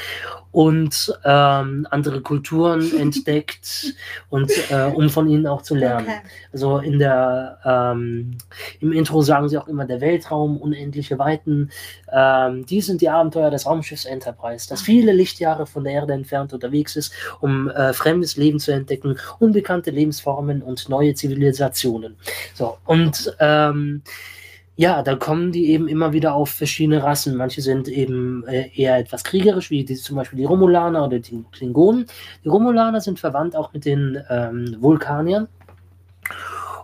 und ähm, andere Kulturen entdeckt und äh, um von ihnen auch zu lernen. Okay. Also in der ähm, im Intro sagen sie auch immer der Weltraum, unendliche Weiten. Ähm, die sind die Abenteuer des Raumschiffs Enterprise, das viele Lichtjahre von der Erde entfernt unterwegs ist, um äh, fremdes Leben zu entdecken, unbekannte Lebensformen und neue Zivilisationen. So und ähm, ja, da kommen die eben immer wieder auf verschiedene Rassen. Manche sind eben äh, eher etwas kriegerisch, wie die, zum Beispiel die Romulaner oder die Klingonen. Die Romulaner sind verwandt auch mit den ähm, Vulkaniern.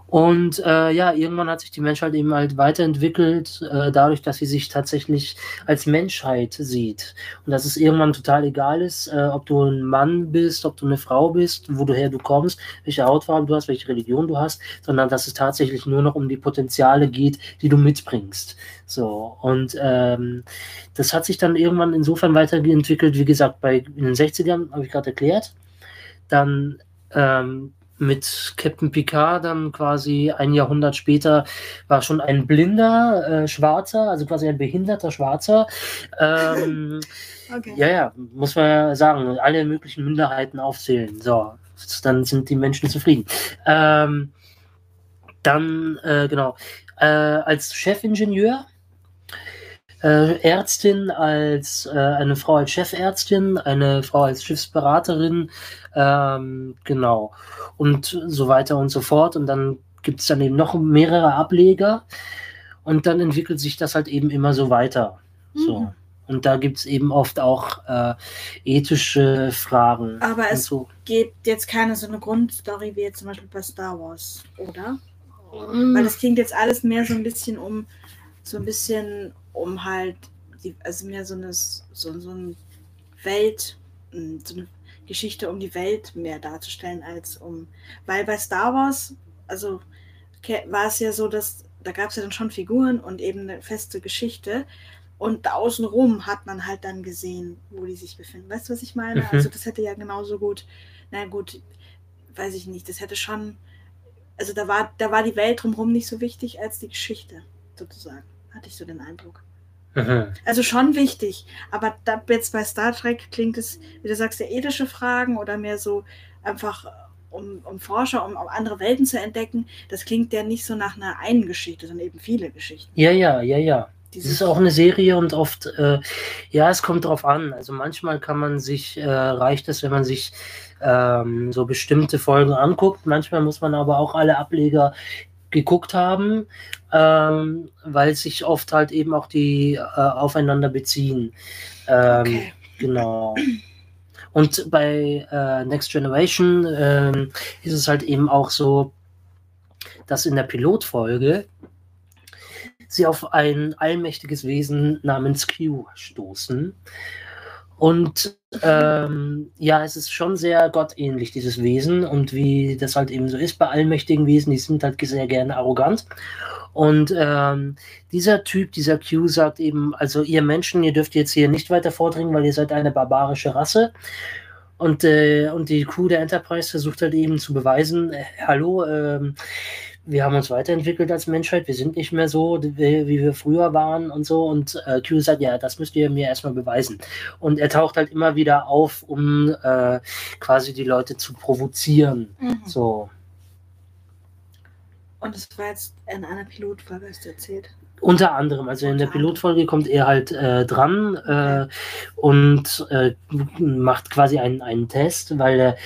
Und äh, ja, irgendwann hat sich die Menschheit eben halt weiterentwickelt, äh, dadurch, dass sie sich tatsächlich als Menschheit sieht. Und dass es irgendwann total egal ist, äh, ob du ein Mann bist, ob du eine Frau bist, woher du kommst, welche Hautfarbe du hast, welche Religion du hast, sondern dass es tatsächlich nur noch um die Potenziale geht, die du mitbringst. So, und ähm, das hat sich dann irgendwann insofern weiterentwickelt, wie gesagt, bei in den 60ern, habe ich gerade erklärt. Dann ähm, mit Captain Picard dann quasi ein Jahrhundert später war schon ein blinder äh, Schwarzer, also quasi ein behinderter Schwarzer. Ähm, Okay. ja, ja, muss man ja sagen, alle möglichen Minderheiten aufzählen. So, dann sind die Menschen zufrieden. Ähm, dann, äh, genau, äh, als Chefingenieur, äh, Ärztin als äh, eine Frau als Chefärztin, eine Frau als Schiffsberaterin, ähm, genau, und so weiter und so fort. Und dann gibt es dann eben noch mehrere Ableger. Und dann entwickelt sich das halt eben immer so weiter. So. Mhm. Und da gibt es eben oft auch äh, ethische Fragen. Aber es so. gibt jetzt keine so eine Grundstory wie jetzt zum Beispiel bei Star Wars, oder? Mm. Weil das klingt jetzt alles mehr so ein bisschen um, so ein bisschen um halt, die, also mehr so eine, so, so ein Welt, mh, so eine Geschichte um die Welt mehr darzustellen als um, weil bei Star Wars, also war es ja so, dass da gab es ja dann schon Figuren und eben eine feste Geschichte und da außenrum hat man halt dann gesehen, wo die sich befinden. Weißt du, was ich meine? Mhm. Also das hätte ja genauso gut, na gut, weiß ich nicht, das hätte schon, also da war, da war die Welt drumherum nicht so wichtig als die Geschichte, sozusagen. Hatte ich so den Eindruck. Mhm. Also schon wichtig, aber da jetzt bei Star Trek klingt es, wie du sagst, ja ethische Fragen oder mehr so einfach um, um Forscher, um, um andere Welten zu entdecken. Das klingt ja nicht so nach einer einen Geschichte, sondern eben viele Geschichten. Ja, ja, ja, ja. Es ist auch eine Serie und oft, äh, ja, es kommt drauf an. Also manchmal kann man sich, äh, reicht es, wenn man sich ähm, so bestimmte Folgen anguckt. Manchmal muss man aber auch alle Ableger geguckt haben, ähm, weil sich oft halt eben auch die äh, aufeinander beziehen. Ähm, Okay. Genau. Und bei äh, Next Generation ähm, ist es halt eben auch so, dass in der Pilotfolge sie auf ein allmächtiges Wesen namens Q stoßen. Und ähm, ja, es ist schon sehr gottähnlich, dieses Wesen. Und wie das halt eben so ist bei allmächtigen Wesen, die sind halt sehr gerne arrogant. Und ähm, dieser Typ, dieser Q, sagt eben, also ihr Menschen, ihr dürft jetzt hier nicht weiter vordringen, weil ihr seid eine barbarische Rasse. Und, äh, und die Crew der Enterprise versucht halt eben zu beweisen, äh, hallo, ähm, wir haben uns weiterentwickelt als Menschheit, wir sind nicht mehr so, wie, wie wir früher waren und so. Und äh, Q sagt, ja, das müsst ihr mir erstmal beweisen. Und er taucht halt immer wieder auf, um äh, quasi die Leute zu provozieren. Mhm. So. Und es war jetzt in einer Pilotfolge, hast du erzählt. Unter anderem, also in der. Pilotfolge kommt er halt äh, dran äh, und äh, macht quasi einen, einen Test, weil er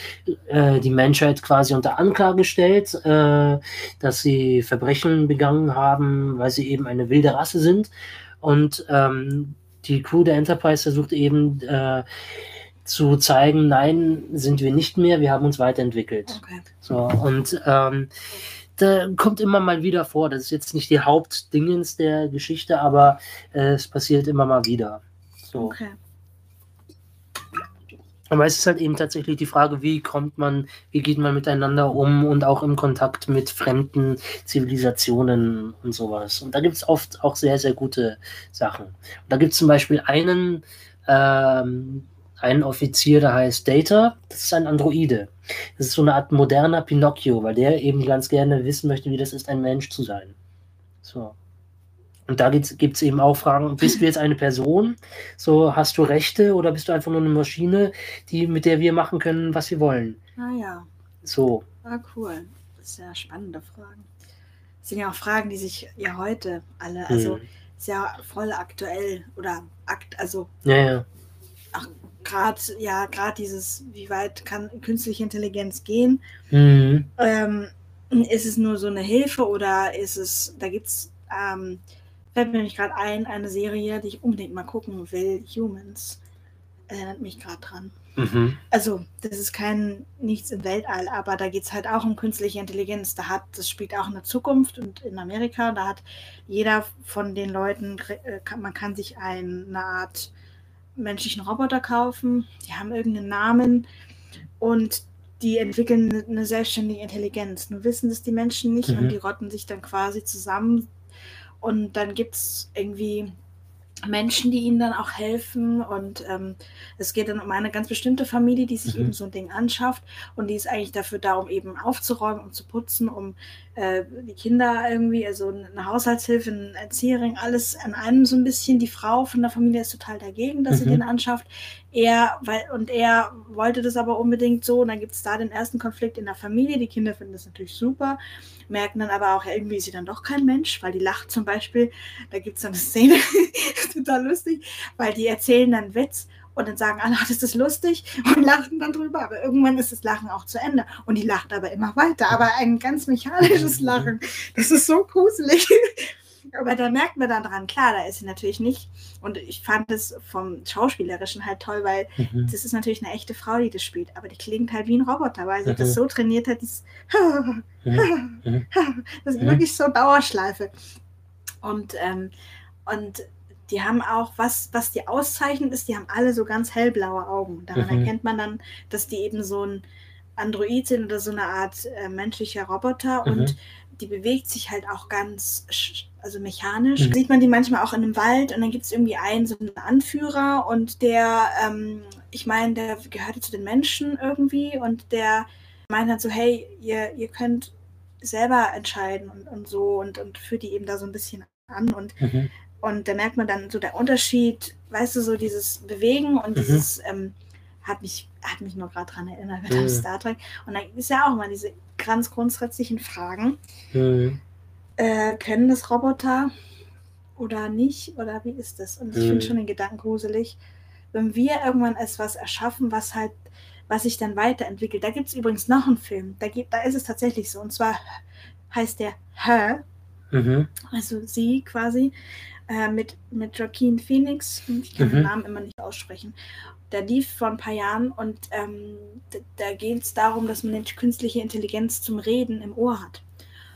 äh, die Menschheit quasi unter Anklage stellt, äh, dass sie Verbrechen begangen haben, weil sie eben eine wilde Rasse sind. Und ähm, die Crew der Enterprise versucht eben äh, zu zeigen, nein, sind wir nicht mehr, wir haben uns weiterentwickelt. Okay. So, und ähm, da kommt immer mal wieder vor. Das ist jetzt nicht die Hauptdingens der Geschichte, aber äh, es passiert immer mal wieder. So. Okay. Aber es ist halt eben tatsächlich die Frage, wie kommt man, wie geht man miteinander um und auch im Kontakt mit fremden Zivilisationen und sowas. Und da gibt es oft auch sehr, sehr gute Sachen. Und da gibt es zum Beispiel einen, ähm, einen Offizier, der heißt Data, das ist ein Androide. Das ist so eine Art moderner Pinocchio, weil der eben ganz gerne wissen möchte, wie das ist, ein Mensch zu sein. So. Und da gibt es eben auch Fragen, bist du jetzt eine Person? So, hast du Rechte oder bist du einfach nur eine Maschine, die, mit der wir machen können, was wir wollen? Ah ja, So. ah, cool. Das sind ja spannende Fragen. Das sind ja auch Fragen, die sich ja heute alle, also Hm. ja voll aktuell oder akt, also Ja, ja. Gerade ja gerade dieses, wie weit kann künstliche Intelligenz gehen? Mhm. Ähm, ist es nur so eine Hilfe oder ist es, da gibt es, ähm, fällt mir nämlich gerade ein, eine Serie, die ich unbedingt mal gucken will, Humans. Erinnert mich gerade dran. Mhm. Also, das ist kein nichts im Weltall, aber da geht es halt auch um künstliche Intelligenz. Da hat, das spielt auch in der Zukunft und in Amerika, da hat jeder von den Leuten, äh, man kann sich ein, eine Art menschlichen Roboter kaufen, die haben irgendeinen Namen und die entwickeln eine selbstständige Intelligenz. Nur wissen das die Menschen nicht Mhm. und die rotten sich dann quasi zusammen und dann gibt es irgendwie Menschen, die ihnen dann auch helfen. Und ähm, es geht dann um eine ganz bestimmte Familie, die sich Mhm. eben so ein Ding anschafft. Und die ist eigentlich dafür da, um eben aufzuräumen, um zu putzen, um äh, die Kinder irgendwie, also eine Haushaltshilfe, eine Erzieherin, alles an einem so ein bisschen. Die Frau von der Familie ist total dagegen, dass sie Mhm. den anschafft. Er, weil, und er wollte das aber unbedingt so. Und dann gibt es da den ersten Konflikt in der Familie. Die Kinder finden das natürlich super, merken dann aber auch, ja, irgendwie ist sie dann doch kein Mensch, weil die lacht zum Beispiel. Da gibt es dann eine Szene, total lustig, weil die erzählen dann Witz und dann sagen alle, das ist lustig und lachen dann drüber. Aber irgendwann ist das Lachen auch zu Ende. Und die lacht aber immer weiter. Aber ein ganz mechanisches Lachen. Das ist so gruselig. Aber da merkt man dann dran, klar, da ist sie natürlich nicht. Und ich fand es vom Schauspielerischen halt toll, weil Mhm. das ist natürlich eine echte Frau, die das spielt. Aber die klingt halt wie ein Roboter, weil sie Mhm. das so trainiert hat, dieses Mhm. Mhm. das ist Mhm. wirklich so Dauerschleife. Und, ähm, und die haben auch, was, was die auszeichnet, ist, die haben alle so ganz hellblaue Augen. Daran Mhm. erkennt man dann, dass die eben so ein Android sind oder so eine Art äh, menschlicher Roboter Mhm. und die bewegt sich halt auch ganz, also mechanisch. Mhm. Sieht man die manchmal auch in einem Wald und dann gibt es irgendwie einen, so einen Anführer und der, ähm, ich meine, der gehörte zu den Menschen irgendwie und der meint halt so, hey, ihr, ihr könnt selber entscheiden und, und so und, und führt die eben da so ein bisschen an und, Mhm. Und da merkt man dann so der Unterschied, weißt du, so dieses Bewegen und Mhm. dieses ähm, hat mich, hat mich nur gerade dran erinnert mit Mhm. Star Trek. Und dann ist ja auch mal diese ganz grundsätzlichen Fragen. Mhm. Äh, können das Roboter oder nicht? Oder wie ist das? Und ich Mhm. finde schon den Gedanken gruselig, wenn wir irgendwann etwas erschaffen, was halt, was sich dann weiterentwickelt. Da gibt es übrigens noch einen Film, da, gibt, da ist es tatsächlich so. Und zwar heißt der Her, Mhm. also sie quasi, äh, mit, mit Joaquin Phoenix. Ich kann den Mhm. Namen immer nicht aussprechen. Der lief vor ein paar Jahren und ähm, da, da geht es darum, dass man eine künstliche Intelligenz zum Reden im Ohr hat.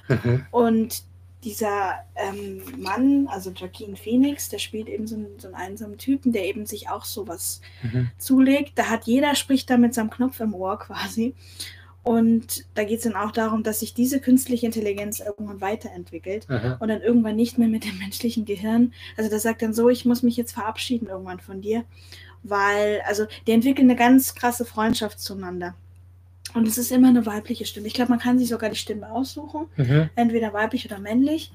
Mhm. Und dieser ähm, Mann, also Joaquin Phoenix, der spielt eben so einen, so einen einsamen Typen, der eben sich auch sowas Mhm. zulegt. Da hat jeder spricht da mit seinem Knopf im Ohr quasi. Und da geht es dann auch darum, dass sich diese künstliche Intelligenz irgendwann weiterentwickelt Mhm. und dann irgendwann nicht mehr mit dem menschlichen Gehirn. Also der sagt dann so, ich muss mich jetzt verabschieden irgendwann von dir, weil, also die entwickeln eine ganz krasse Freundschaft zueinander. Und es ist immer eine weibliche Stimme. Ich glaube, man kann sich sogar die Stimme aussuchen Mhm. entweder weiblich oder männlich.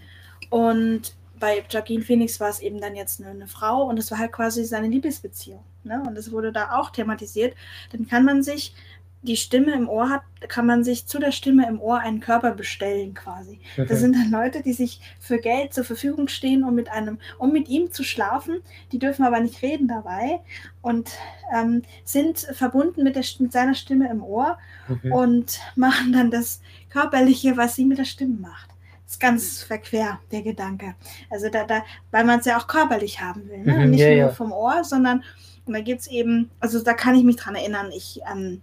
Und bei Joaquin Phoenix war es eben dann jetzt eine, eine Frau und es war halt quasi seine Liebesbeziehung. Ne? Und das wurde da auch thematisiert. Dann kann man sich die Stimme im Ohr hat, kann man sich zu der Stimme im Ohr einen Körper bestellen quasi. Das Mhm. sind dann Leute, die sich für Geld zur Verfügung stehen, um mit einem, um mit ihm zu schlafen. Die dürfen aber nicht reden dabei und ähm, sind verbunden mit, der, mit seiner Stimme im Ohr Mhm. und machen dann das Körperliche, was sie mit der Stimme macht. Das ist ganz verquer, der Gedanke. Also da, da, weil man es ja auch körperlich haben will. Ne? Mhm, Nicht ja, nur ja. vom Ohr, sondern und da gibt es eben, also da kann ich mich dran erinnern, ich, ähm,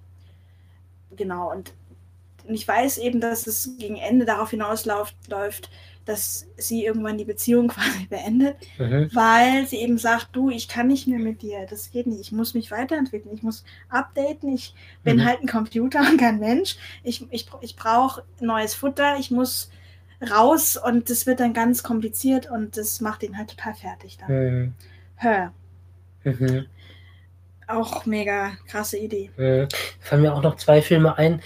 genau, und, ich weiß eben, dass es gegen Ende darauf hinausläuft, läuft, dass sie irgendwann die Beziehung quasi beendet Mhm. weil sie eben sagt, du, ich kann nicht mehr mit dir, das geht nicht, ich muss mich weiterentwickeln, ich muss updaten, ich bin Mhm. halt ein Computer und kein Mensch, ich, ich, ich brauche neues Futter, ich muss raus und das wird dann ganz kompliziert und das macht ihn halt total fertig dann. Mhm. Hör, Mhm. Auch mega krasse Idee. Mhm. Fallen mir auch noch zwei Filme ein.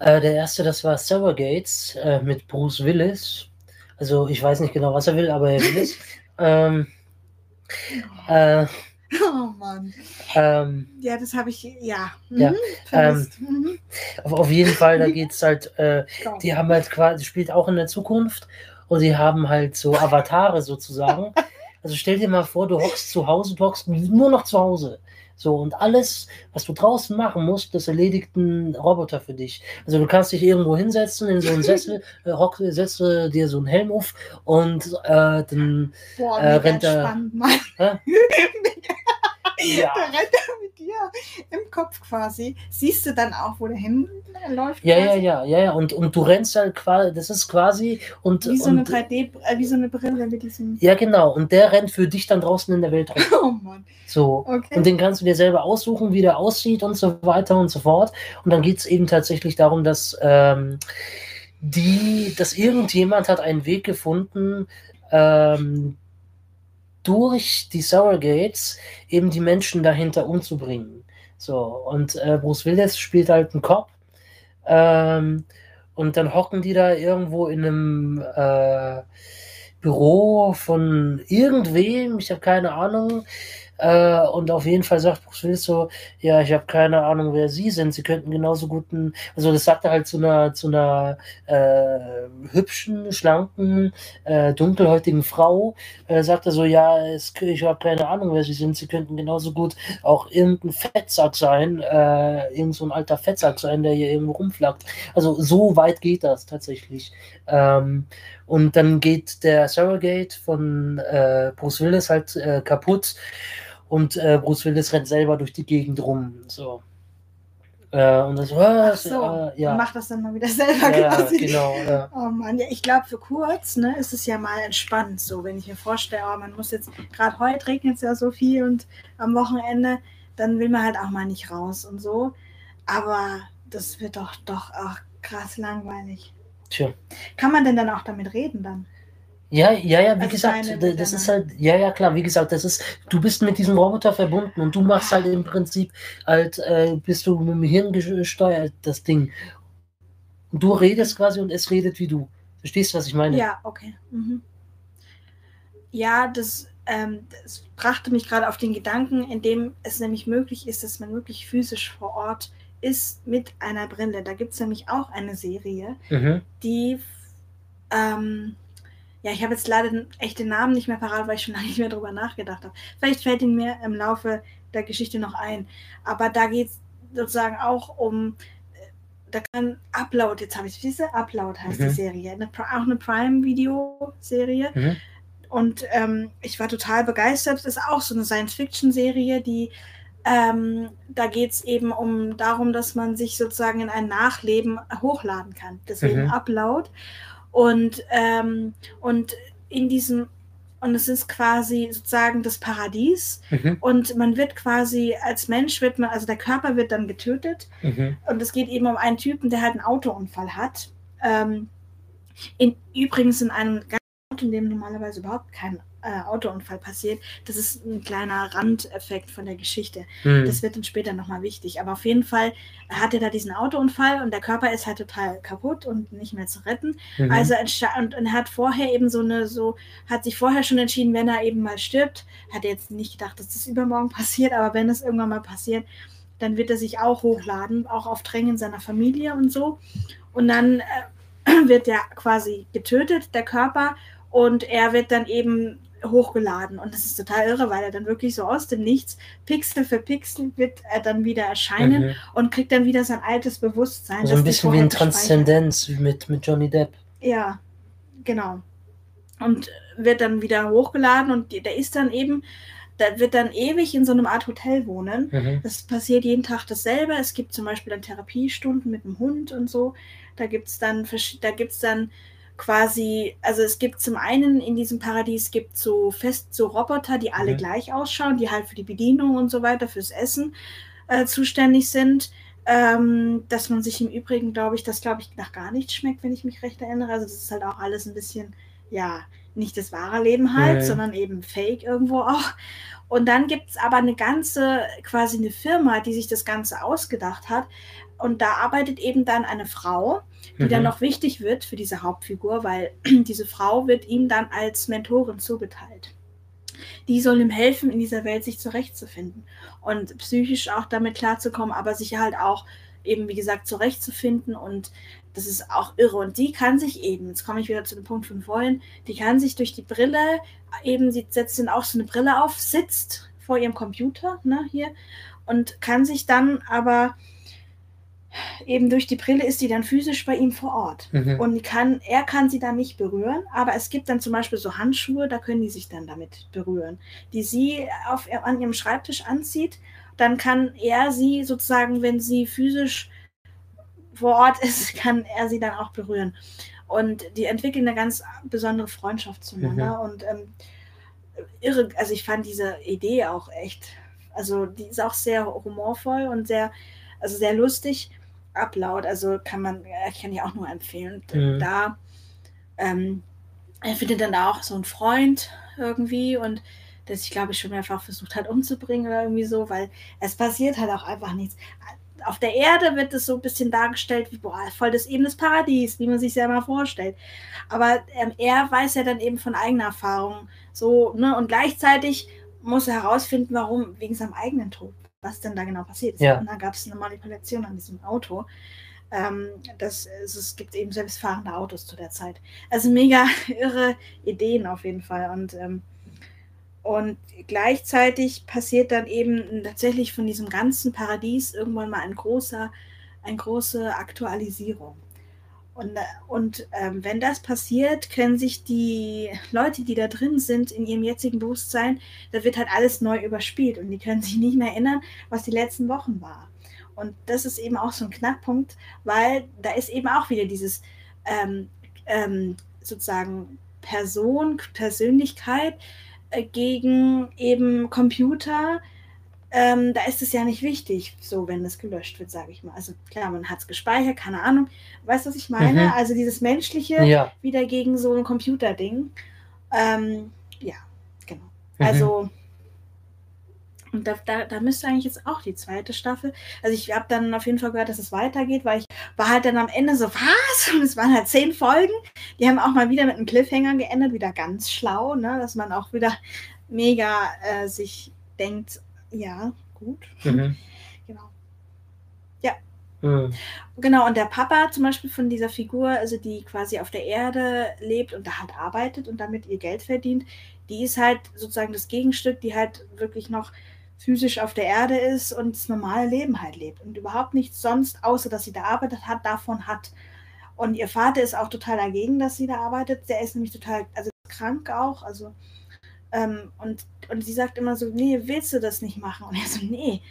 Äh, der erste, das war Surrogates äh, mit Bruce Willis. Also ich weiß nicht genau, was er will, aber er will es. ähm, äh, Oh Mann. ähm, Ja, das habe ich, ja. Ja, Mhm, vermisst. Mhm. auf, auf jeden Fall, da geht es halt, äh, die haben halt quasi, spielt auch in der Zukunft und die haben halt so Avatare sozusagen. Also stell dir mal vor, du hockst zu Hause, du hockst nur noch zu Hause. So, und alles, was du draußen machen musst, das erledigt ein Roboter für dich. Also du kannst dich irgendwo hinsetzen in so einen Sessel, äh, hock, setze dir so einen Helm auf und äh, dann Boah, äh, rennt er- spannend, Mann. Hä? Da rennt er mit dir im Kopf quasi. Siehst du dann auch, wo der hinläuft? ja, ja, ja, ja, ja. Und, und du rennst halt quasi, das ist quasi und, Wie so eine und 3D, äh, wie so eine Brille mit diesem. ja genau, und der rennt für dich dann draußen in der Welt rum. Oh Mann. So. Okay. Und den kannst du dir selber aussuchen, wie der aussieht und so weiter und so fort. Und dann geht es eben tatsächlich darum, dass ähm, die, dass irgendjemand hat einen Weg gefunden, ähm, durch die Surrogates eben die Menschen dahinter umzubringen. So, und äh, Bruce Willis spielt halt einen Cop. Ähm, und dann hocken die da irgendwo in einem äh, Büro von irgendwem, ich habe keine Ahnung. Äh, und auf jeden Fall sagt Bruce Willis so, ja, ich habe keine Ahnung, wer Sie sind. Sie könnten genauso guten, also das sagt er halt zu einer, zu einer äh, hübschen, schlanken, äh, dunkelhäutigen Frau, äh, sagt er so, ja, es, ich habe keine Ahnung, wer Sie sind. Sie könnten genauso gut auch irgendein Fettsack sein, äh, irgend so ein alter Fettsack sein, der hier irgendwo rumflackt. Also so weit geht das tatsächlich. Ähm, und dann geht der Surrogate von äh, Bruce Willis halt äh, kaputt und äh, Bruce Willis rennt selber durch die Gegend rum. So. Äh, und dann so, Ach so, äh, ja. macht das dann mal wieder selber ja, quasi. Genau, ja. Oh Mann, ja, ich glaube, für kurz ne, ist es ja mal entspannt, so wenn ich mir vorstelle, oh, man muss jetzt, gerade heute regnet es ja so viel und am Wochenende, dann will man halt auch mal nicht raus und so. Aber das wird doch doch auch krass langweilig. Tja. Kann man denn dann auch damit reden dann? Ja, ja, ja, wie also gesagt, das ist halt, ja, ja, klar, wie gesagt, das ist, du bist mit diesem Roboter verbunden und du machst halt im Prinzip halt, äh, bist du mit dem Hirn gesteuert, das Ding. Und du redest quasi und es redet wie du. Verstehst du, was ich meine? Ja, okay. Mhm. Ja, das, ähm, das brachte mich gerade auf den Gedanken, in dem es nämlich möglich ist, dass man wirklich physisch vor Ort ist mit einer Brille. Da gibt es nämlich auch eine Serie, mhm. die, ähm, ja, ich habe jetzt leider den echten Namen nicht mehr parat, weil ich schon lange nicht mehr drüber nachgedacht habe. Vielleicht fällt ihn mir im Laufe der Geschichte noch ein. Aber da geht es sozusagen auch um, äh, da kann Upload, jetzt habe ich diese Upload heißt mhm. die Serie, eine, auch eine Prime-Video-Serie. Mhm. Und ähm, ich war total begeistert. Das ist auch so eine Science-Fiction-Serie, die ähm, da geht es eben um darum, dass man sich sozusagen in ein Nachleben hochladen kann. Deswegen mhm. Upload. Und, ähm, und in diesem, und es ist quasi sozusagen das Paradies. Mhm. Und man wird quasi, als Mensch wird man, also der Körper wird dann getötet. Mhm. Und es geht eben um einen Typen, der halt einen Autounfall hat. Ähm, in, übrigens in einem ganz in dem normalerweise überhaupt kein äh, Autounfall passiert. Das ist ein kleiner Randeffekt von der Geschichte. Mhm. Das wird dann später nochmal wichtig. Aber auf jeden Fall hat er da diesen Autounfall und der Körper ist halt total kaputt und nicht mehr zu retten. Mhm. Also und, und er hat vorher eben so eine, so, hat sich vorher schon entschieden, wenn er eben mal stirbt, hat er jetzt nicht gedacht, dass das übermorgen passiert, aber wenn es irgendwann mal passiert, dann wird er sich auch hochladen, auch auf Drängen seiner Familie und so. Und dann äh, wird er quasi getötet, der Körper, und er wird dann eben hochgeladen. Und das ist total irre, weil er dann wirklich so aus dem Nichts, Pixel für Pixel, wird er dann wieder erscheinen mhm. und kriegt dann wieder sein altes Bewusstsein. So ein bisschen wie in Transzendenz mit, mit Johnny Depp. Ja, genau. Und wird dann wieder hochgeladen und der ist dann eben, da wird dann ewig in so einem Art Hotel wohnen. Mhm. Das passiert jeden Tag dasselbe. Es gibt zum Beispiel dann Therapiestunden mit dem Hund und so. Da gibt es dann, da gibt's dann quasi, also es gibt zum einen in diesem Paradies gibt so fest so Roboter, die alle mhm. gleich ausschauen, die halt für die Bedienung und so weiter, fürs Essen äh, zuständig sind. Ähm, dass man sich im Übrigen, glaube ich, das glaube ich nach gar nichts schmeckt, wenn ich mich recht erinnere. Also das ist halt auch alles ein bisschen, ja, nicht das wahre Leben halt, mhm. sondern eben Fake irgendwo auch. Und dann gibt es aber eine ganze, quasi eine Firma, die sich das Ganze ausgedacht hat. Und da arbeitet eben dann eine Frau, die mhm. dann noch wichtig wird für diese Hauptfigur, weil diese Frau wird ihm dann als Mentorin zugeteilt. Die soll ihm helfen, in dieser Welt sich zurechtzufinden und psychisch auch damit klarzukommen, aber sich halt auch eben, wie gesagt, zurechtzufinden und das ist auch irre. Und die kann sich eben, jetzt komme ich wieder zu dem Punkt von vorhin, die kann sich durch die Brille, eben, sie setzt dann auch so eine Brille auf, sitzt vor ihrem Computer, ne, hier, und kann sich dann aber eben durch die Brille ist sie dann physisch bei ihm vor Ort. Mhm. Und kann, er kann sie dann nicht berühren, aber es gibt dann zum Beispiel so Handschuhe, da können die sich dann damit berühren, die sie auf, an ihrem Schreibtisch anzieht. Dann kann er sie sozusagen, wenn sie physisch vor Ort ist, kann er sie dann auch berühren. Und die entwickeln eine ganz besondere Freundschaft zueinander. Mhm. Und ähm, irre, also ich fand diese Idee auch echt, also die ist auch sehr humorvoll und sehr, also sehr lustig. Upload, also kann man, ich kann die auch nur empfehlen. Mhm. Da ähm, er findet dann da auch so einen Freund irgendwie und der sich, glaube ich, schon mehrfach versucht hat umzubringen oder irgendwie so, weil es passiert halt auch einfach nichts. Auf der Erde wird es so ein bisschen dargestellt wie, boah, voll das eben das Paradies, wie man sich ja mal vorstellt. Aber ähm, er weiß ja dann eben von eigener Erfahrung so, ne, und gleichzeitig muss er herausfinden, warum, wegen seinem eigenen Tod, was denn da genau passiert ist. Ja. Und dann gab es eine Manipulation an diesem Auto. Ähm, das, es, es gibt eben selbstfahrende Autos zu der Zeit. Also mega irre Ideen auf jeden Fall. Und, ähm, und gleichzeitig passiert dann eben tatsächlich von diesem ganzen Paradies irgendwann mal ein großer, eine große Aktualisierung. Und, und ähm, wenn das passiert, können sich die Leute, die da drin sind, in ihrem jetzigen Bewusstsein, da wird halt alles neu überspielt und die können sich nicht mehr erinnern, was die letzten Wochen war. Und das ist eben auch so ein Knackpunkt, weil da ist eben auch wieder dieses ähm, ähm, sozusagen Person, Persönlichkeit äh, gegen eben Computer. Ähm, da ist es ja nicht wichtig, so wenn das gelöscht wird, sage ich mal. Also klar, man hat es gespeichert, keine Ahnung. Weißt du, was ich meine? Mhm. Also dieses Menschliche Ja. wieder gegen so ein Computerding. Ähm, ja, genau. Mhm. Also, und da, da, da müsste eigentlich jetzt auch die zweite Staffel. Also ich habe dann auf jeden Fall gehört, dass es weitergeht, weil ich war halt dann am Ende so, was? Und es waren halt zehn Folgen. Die haben auch mal wieder mit einem Cliffhanger geendet, wieder ganz schlau, ne? dass man auch wieder mega äh, sich denkt, ja, gut. Mhm. Genau. Mhm. Genau, und der Papa zum Beispiel von dieser Figur, also die quasi auf der Erde lebt und da halt arbeitet und damit ihr Geld verdient, die ist halt sozusagen das Gegenstück, die halt wirklich noch physisch auf der Erde ist und das normale Leben halt lebt und überhaupt nichts sonst, außer dass sie da arbeitet hat, davon hat. Und ihr Vater ist auch total dagegen, dass sie da arbeitet. Der ist nämlich total, also krank auch, also ähm, und, und sie sagt immer so, nee, willst du das nicht machen? Und er so, nee,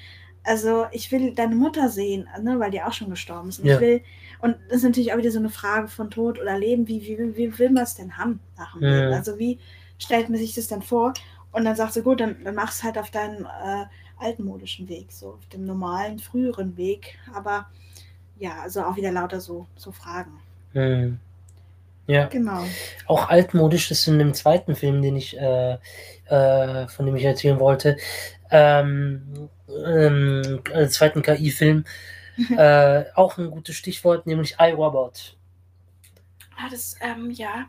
also ich will deine Mutter sehen, ne, weil die auch schon gestorben ist. Und Ja. ich will, und das ist natürlich auch wieder so eine Frage von Tod oder Leben, wie, wie, wie will man es denn haben nach dem Mhm. Leben? Also wie stellt man sich das dann vor? Und dann sagt sie, gut, dann, dann mach es halt auf deinem äh, altmodischen Weg, so auf dem normalen, früheren Weg. Aber ja, also auch wieder lauter so, so Fragen. Mhm. Ja. Genau. Auch altmodisch ist in dem zweiten Film, den ich, äh, äh, von dem ich erzählen wollte, ähm, ähm, äh, zweiten KI-Film, äh, auch ein gutes Stichwort, nämlich iRobot Ah, das, ähm, ja.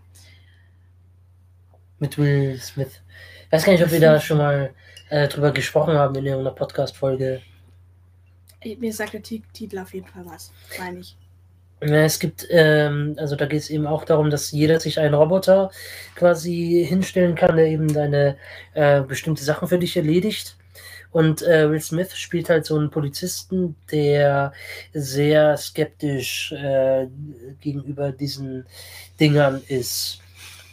mit Will Smith. Ich weiß gar nicht, ob wir da schon mal äh, drüber gesprochen haben in irgendeiner Podcast-Folge. Mir sagt der Ti- Titel auf jeden Fall was, meine ich. Ja, es gibt, ähm, also da geht es eben auch darum, dass jeder sich einen Roboter quasi hinstellen kann, der eben deine äh, bestimmte Sachen für dich erledigt. Und äh, Will Smith spielt halt so einen Polizisten, der sehr skeptisch äh, gegenüber diesen Dingern ist.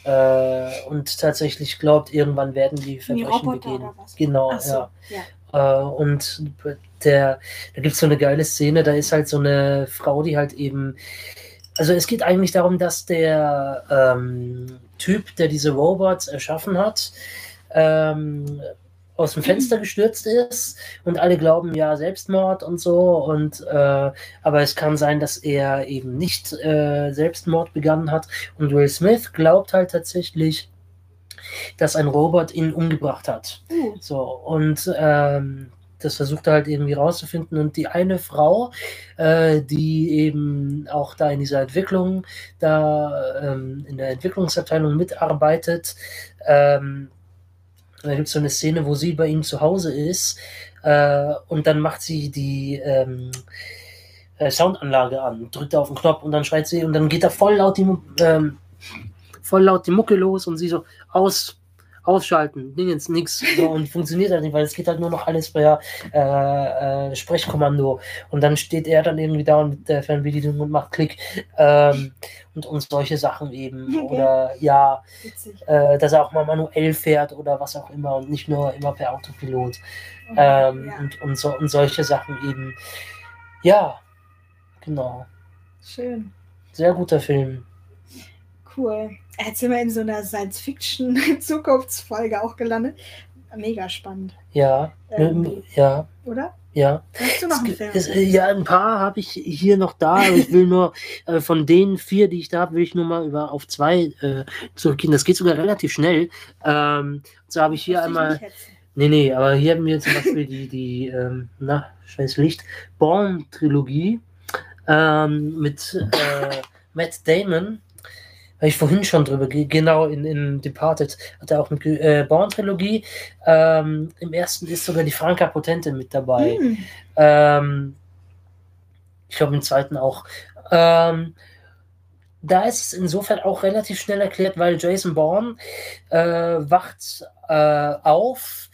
Äh, und tatsächlich glaubt, irgendwann werden die Die Verbrechen Roboter begehen. Genau, so, ja. ja. Äh, und der, da gibt es so eine geile Szene, da ist halt so eine Frau, die halt eben. Also es geht eigentlich darum, dass der ähm, Typ, der diese Robots erschaffen hat, ähm, aus dem Fenster gestürzt ist und alle glauben ja Selbstmord und so und äh, aber es kann sein, dass er eben nicht äh, Selbstmord begangen hat und Will Smith glaubt halt tatsächlich, dass ein Robot ihn umgebracht hat. Uh, So, und ähm, das versucht er halt irgendwie rauszufinden. Und die eine Frau, äh, die eben auch da in dieser Entwicklung, da ähm, in der Entwicklungsabteilung mitarbeitet, ähm, da gibt es so eine Szene, wo sie bei ihm zu Hause ist äh, und dann macht sie die ähm, äh, Soundanlage an, drückt auf den Knopf und dann schreit sie und dann geht da voll laut die, ähm, voll laut die Mucke los und sie so aus, ausschalten, Dingens, nix. So, und funktioniert halt nicht, weil es geht halt nur noch alles per äh, äh, Sprechkommando. Und dann steht er dann irgendwie da mit der Fernbedienung und macht Klick. Ähm, und, und solche Sachen eben. Oder ja, äh, dass er auch mal manuell fährt oder was auch immer und nicht nur immer per Autopilot. Mhm, Ähm, ja, und, und, so, und solche Sachen eben. Ja, genau. schön. Sehr guter Film. Cool. Jetzt sind wir in so einer Science-Fiction-Zukunftsfolge auch gelandet. Mega spannend, Ja, Ähm, ja, oder? ja. Hast du noch einen Film? Es, äh, ja, ein paar habe ich hier noch da, ich will nur äh, von den vier, die ich da habe, will ich nur mal über auf zwei äh, zurückgehen. Das geht sogar relativ schnell. Ähm, so habe ich hier ich einmal. hetzen. Nee, nee, aber hier haben wir zum Beispiel die, die ähm, na, scheiß Licht, Born-Trilogie ähm, mit äh, Matt Damon. Habe ich vorhin schon drüber, genau in, in Departed hat er auch eine äh, Born-Trilogie. Ähm, Im ersten ist sogar die Franka Potente mit dabei. Hm. Ähm, ich glaube im zweiten auch. Ähm, da ist es insofern auch relativ schnell erklärt, weil Jason Bourne äh, wacht äh, auf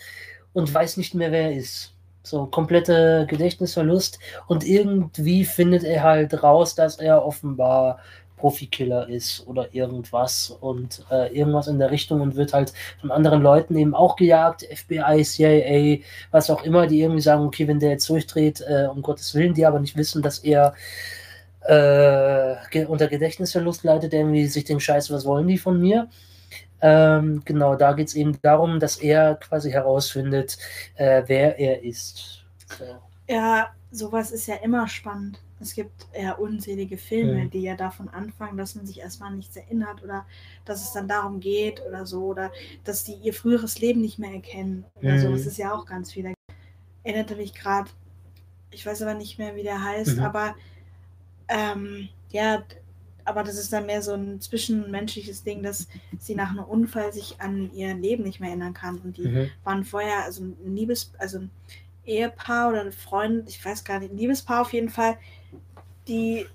und weiß nicht mehr, wer er ist. So komplette Gedächtnisverlust und irgendwie findet er halt raus, dass er offenbar Profikiller ist oder irgendwas und äh, irgendwas in der Richtung und wird halt von anderen Leuten eben auch gejagt, FBI, CIA, was auch immer, die irgendwie sagen, okay, wenn der jetzt durchdreht, äh, um Gottes Willen, die aber nicht wissen, dass er äh, unter Gedächtnisverlust leidet, irgendwie sich den Scheiß, was wollen die von mir? Ähm, genau, da geht es eben darum, dass er quasi herausfindet, äh, wer er ist. So. Ja, sowas ist ja immer spannend. Es gibt ja unzählige Filme, Mhm. die ja davon anfangen, dass man sich erstmal nichts erinnert oder dass es dann darum geht oder so oder dass die ihr früheres Leben nicht mehr erkennen oder so. Mhm. Das ist ja auch ganz viel. Erinnerte mich gerade, ich weiß aber nicht mehr, wie der heißt, Mhm. aber ähm, ja, aber das ist dann mehr so ein zwischenmenschliches Ding, dass sie nach einem Unfall sich an ihr Leben nicht mehr erinnern kann und die Mhm. waren vorher, also ein Liebes, also ein Ehepaar oder ein Freund, ich weiß gar nicht, ein Liebespaar auf jeden Fall, die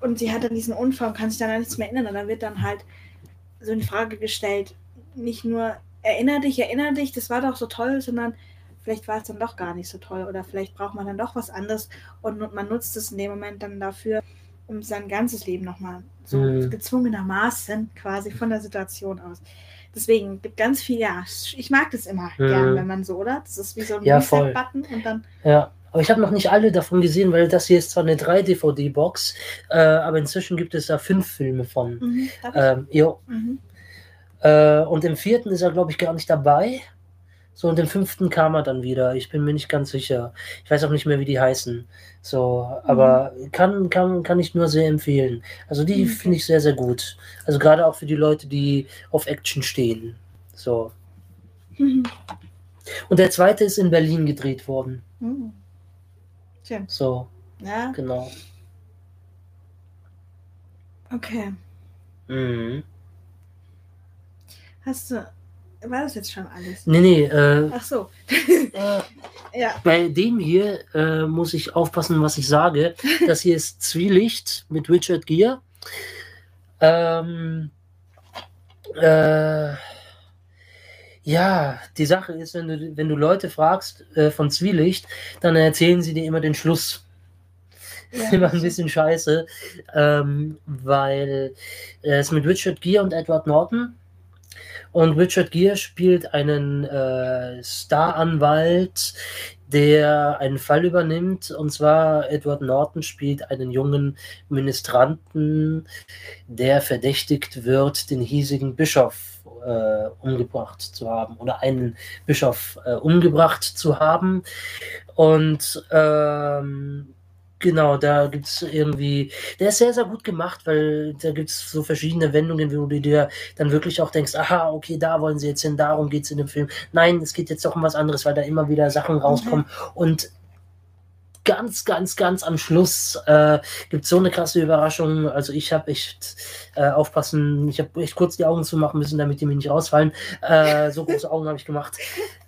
und sie hat dann diesen Unfall und kann sich dann an nichts mehr erinnern und dann wird dann halt so in Frage gestellt, nicht nur erinner dich, erinner dich, das war doch so toll, sondern vielleicht war es dann doch gar nicht so toll oder vielleicht braucht man dann doch was anderes und, und man nutzt es in dem Moment dann dafür, um sein ganzes Leben nochmal so Mhm. gezwungenermaßen quasi von der Situation aus. Deswegen gibt ganz viel, ja, ich mag das immer Mhm. gern, wenn man so, oder? Das ist wie so ein Ja. Reset-Button und dann, Ja, aber ich habe noch nicht alle davon gesehen, weil das hier ist zwar eine 3-DVD-Box, äh, aber inzwischen gibt es da fünf Filme von. mhm? Ähm, jo. Mhm. Äh, und im vierten ist er, glaube ich, gar nicht dabei. So, und im fünften kam er dann wieder. Ich bin mir nicht ganz sicher. Ich weiß auch nicht mehr, wie die heißen. So, aber kann, kann, kann ich nur sehr empfehlen. Also die Okay. finde ich sehr, sehr gut. Also gerade auch für die Leute, die auf Action stehen. So. Mhm. Und der zweite ist in Berlin gedreht worden. Schön. So, Ja, genau. okay. Mhm. Hast du, war das jetzt schon alles? Nee, nee, äh, Ach so. äh, Ja. bei dem hier äh, muss ich aufpassen, was ich sage. Das hier ist Zwielicht mit Richard Gere. Ähm, äh, ja, die Sache ist, wenn du, wenn du Leute fragst äh, von Zwielicht, dann erzählen sie dir immer den Schluss. Ja. immer ein bisschen scheiße, ähm, weil äh, es mit Richard Gere und Edward Norton und Richard Gere spielt einen äh, Staranwalt, der einen Fall übernimmt. Und zwar Edward Norton spielt einen jungen Ministranten, der verdächtigt wird, den hiesigen Bischof äh, umgebracht zu haben oder einen Bischof äh, umgebracht zu haben. Und ähm, Genau, da gibt es irgendwie, der ist sehr, sehr gut gemacht, weil da gibt es so verschiedene Wendungen, wo du dir dann wirklich auch denkst, aha, okay, da wollen sie jetzt hin, darum geht es in dem Film. Nein, es geht jetzt doch um was anderes, weil da immer wieder Sachen rauskommen. Und ganz, ganz, ganz am Schluss äh, gibt es so eine krasse Überraschung. Also ich habe echt äh, aufpassen, ich habe echt kurz die Augen zumachen müssen, damit die mir nicht rausfallen. Äh, so große Augen habe ich gemacht.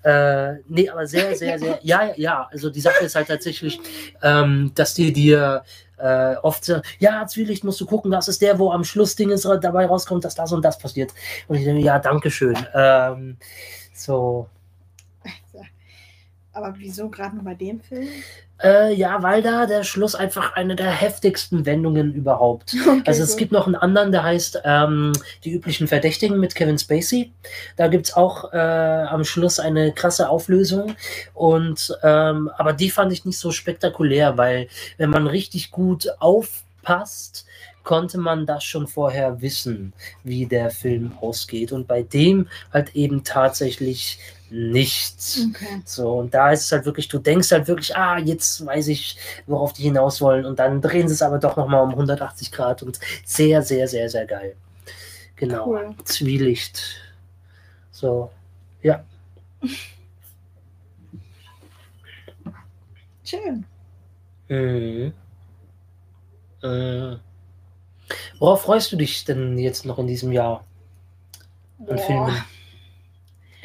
Äh, nee, aber sehr, sehr, sehr, ja, ja, also die Sache ist halt tatsächlich, ähm, dass die dir äh, oft sagen, ja, Zwielicht musst du gucken, das ist der, wo am Schluss Dinges dabei rauskommt, dass das und das passiert. Und ich denke, ja, danke schön. Ähm, so, Aber wieso gerade nur bei dem Film? Äh, ja, weil da der Schluss einfach eine der heftigsten Wendungen überhaupt. Okay, Also es gut. gibt noch einen anderen, der heißt ähm, Die üblichen Verdächtigen mit Kevin Spacey. Da gibt es auch äh, am Schluss eine krasse Auflösung. Und ähm, aber die fand ich nicht so spektakulär, weil wenn man richtig gut aufpasst, konnte man das schon vorher wissen, wie der Film ausgeht. Und bei dem halt eben tatsächlich nichts. Okay. So, und da ist es halt wirklich, du denkst halt wirklich, ah, jetzt weiß ich, worauf die hinaus wollen. Und dann drehen sie es aber doch nochmal um 180 Grad und sehr, sehr, sehr, sehr geil. Genau. Cool. Zwielicht. So, ja. Schön. Mhm. Äh, Worauf freust du dich denn jetzt noch in diesem Jahr an. Filmen?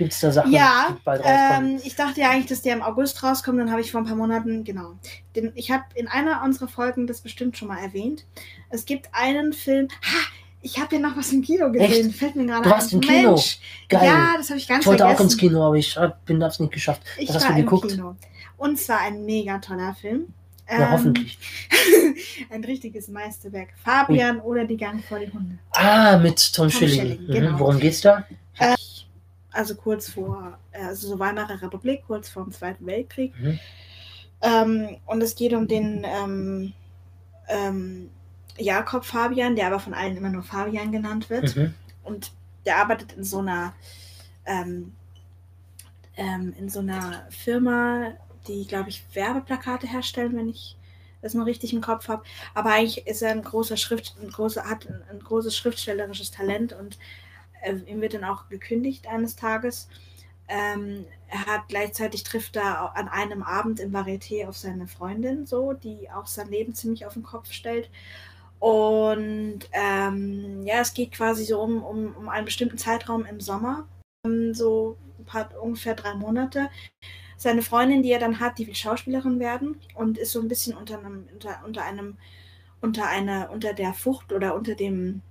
Gibt es da Sachen, Ja, die bald rauskommen? ähm, ich dachte ja eigentlich, dass der im August rauskommt. Dann habe ich vor ein paar Monaten, genau. Den, ich habe in einer unserer Folgen das bestimmt schon mal erwähnt. Es gibt einen Film. Ha, ich habe ja noch was im Kino gesehen. Fällt mir gerade Du warst ein. im Kino? Mensch, Geil. Ja, das habe ich ganz ich wollte auch vergessen. ins Kino, aber ich hab- bin das nicht geschafft. Ich hast war du im geguckt? Kino. Und zwar ein mega toller Film. Ja, Ähm, hoffentlich. ein richtiges Meisterwerk. Fabian oder die Gang vor die Hunde. Ah, mit Tom, Schilling. Schilling, Mhm. genau. Worum geht's da? Äh, also kurz vor, äh, also so Weimarer Republik, kurz vor dem Zweiten Weltkrieg. Mhm. Ähm, und es geht um den ähm, ähm, Jakob Fabian, der aber von allen immer nur Fabian genannt wird. Mhm. Und der arbeitet in so einer ähm, ähm, in so einer Firma, die, glaube ich, Werbeplakate herstellen, wenn ich das noch richtig im Kopf habe. Aber eigentlich ist er ein großer Schrift, ein großer, hat ein, ein großes schriftstellerisches Talent und äh, ihm wird dann auch gekündigt eines Tages. Ähm, er hat gleichzeitig trifft er an einem Abend im Varieté auf seine Freundin, so, die auch sein Leben ziemlich auf den Kopf stellt. Und ähm, ja, es geht quasi so um, um, um einen bestimmten Zeitraum im Sommer, ähm, so paar, ungefähr drei Monate. Seine Freundin, die er dann hat, die will Schauspielerin werden und ist so ein bisschen unter einem, unter, unter einem, unter einer, unter der Fucht oder unter dem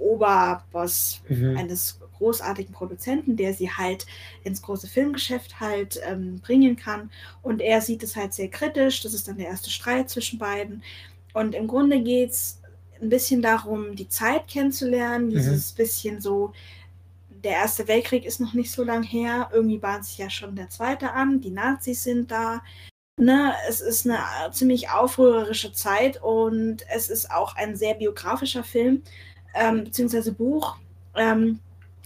Oberboss Mhm. eines großartigen Produzenten, der sie halt ins große Filmgeschäft halt ähm, bringen kann. Und er sieht es halt sehr kritisch. Das ist dann der erste Streit zwischen beiden. Und im Grunde geht es ein bisschen darum, die Zeit kennenzulernen. Dieses bisschen so, der Erste Weltkrieg ist noch nicht so lang her. Irgendwie bahnt sich ja schon der Zweite an. Die Nazis sind da. Ne, es ist eine ziemlich aufrührerische Zeit und es ist auch ein sehr biografischer Film, ähm, beziehungsweise Buch. Ähm,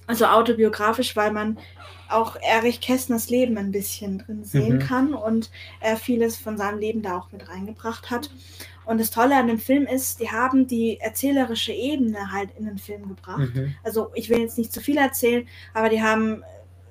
also autobiografisch, weil man auch Erich Kästners Leben ein bisschen drin sehen Mhm. kann und er vieles von seinem Leben da auch mit reingebracht hat. Und das Tolle an dem Film ist, die haben die erzählerische Ebene halt in den Film gebracht. Mhm. Also ich will jetzt nicht zu viel erzählen, aber die haben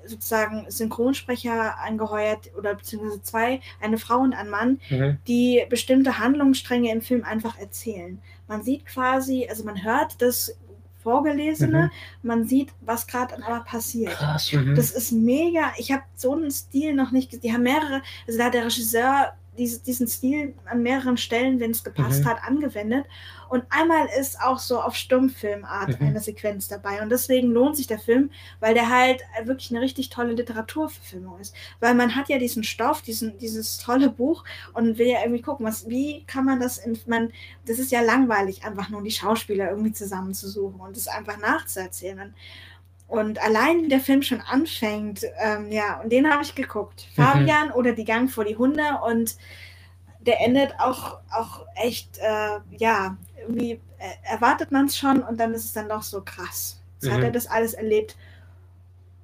sozusagen Synchronsprecher angeheuert oder beziehungsweise zwei, eine Frau und ein Mann, Mhm. die bestimmte Handlungsstränge im Film einfach erzählen. Man sieht quasi, also man hört das Vorgelesene, man sieht, was gerade aber passiert. Krass. Mhm. Das ist mega. Ich habe so einen Stil noch nicht gesehen. Die haben mehrere, also da hat der Regisseur diese, diesen Stil an mehreren Stellen, wenn es gepasst Mhm. hat, angewendet. Und einmal ist auch so auf Stummfilmart Mhm. eine Sequenz dabei. Und deswegen lohnt sich der Film, weil der halt wirklich eine richtig tolle Literaturverfilmung ist. Weil man hat ja diesen Stoff, diesen, dieses tolle Buch und will ja irgendwie gucken, was, wie kann man das in, man, das ist ja langweilig, einfach nur die Schauspieler irgendwie zusammenzusuchen und es einfach nachzuerzählen. Und allein wie der Film schon anfängt, ähm, ja, und den habe ich geguckt. Mhm. Fabian oder Die Gang vor die Hunde und der endet auch, auch echt, äh, ja, irgendwie äh, erwartet man es schon und dann ist es dann doch so krass. Jetzt hat Mhm. er das alles erlebt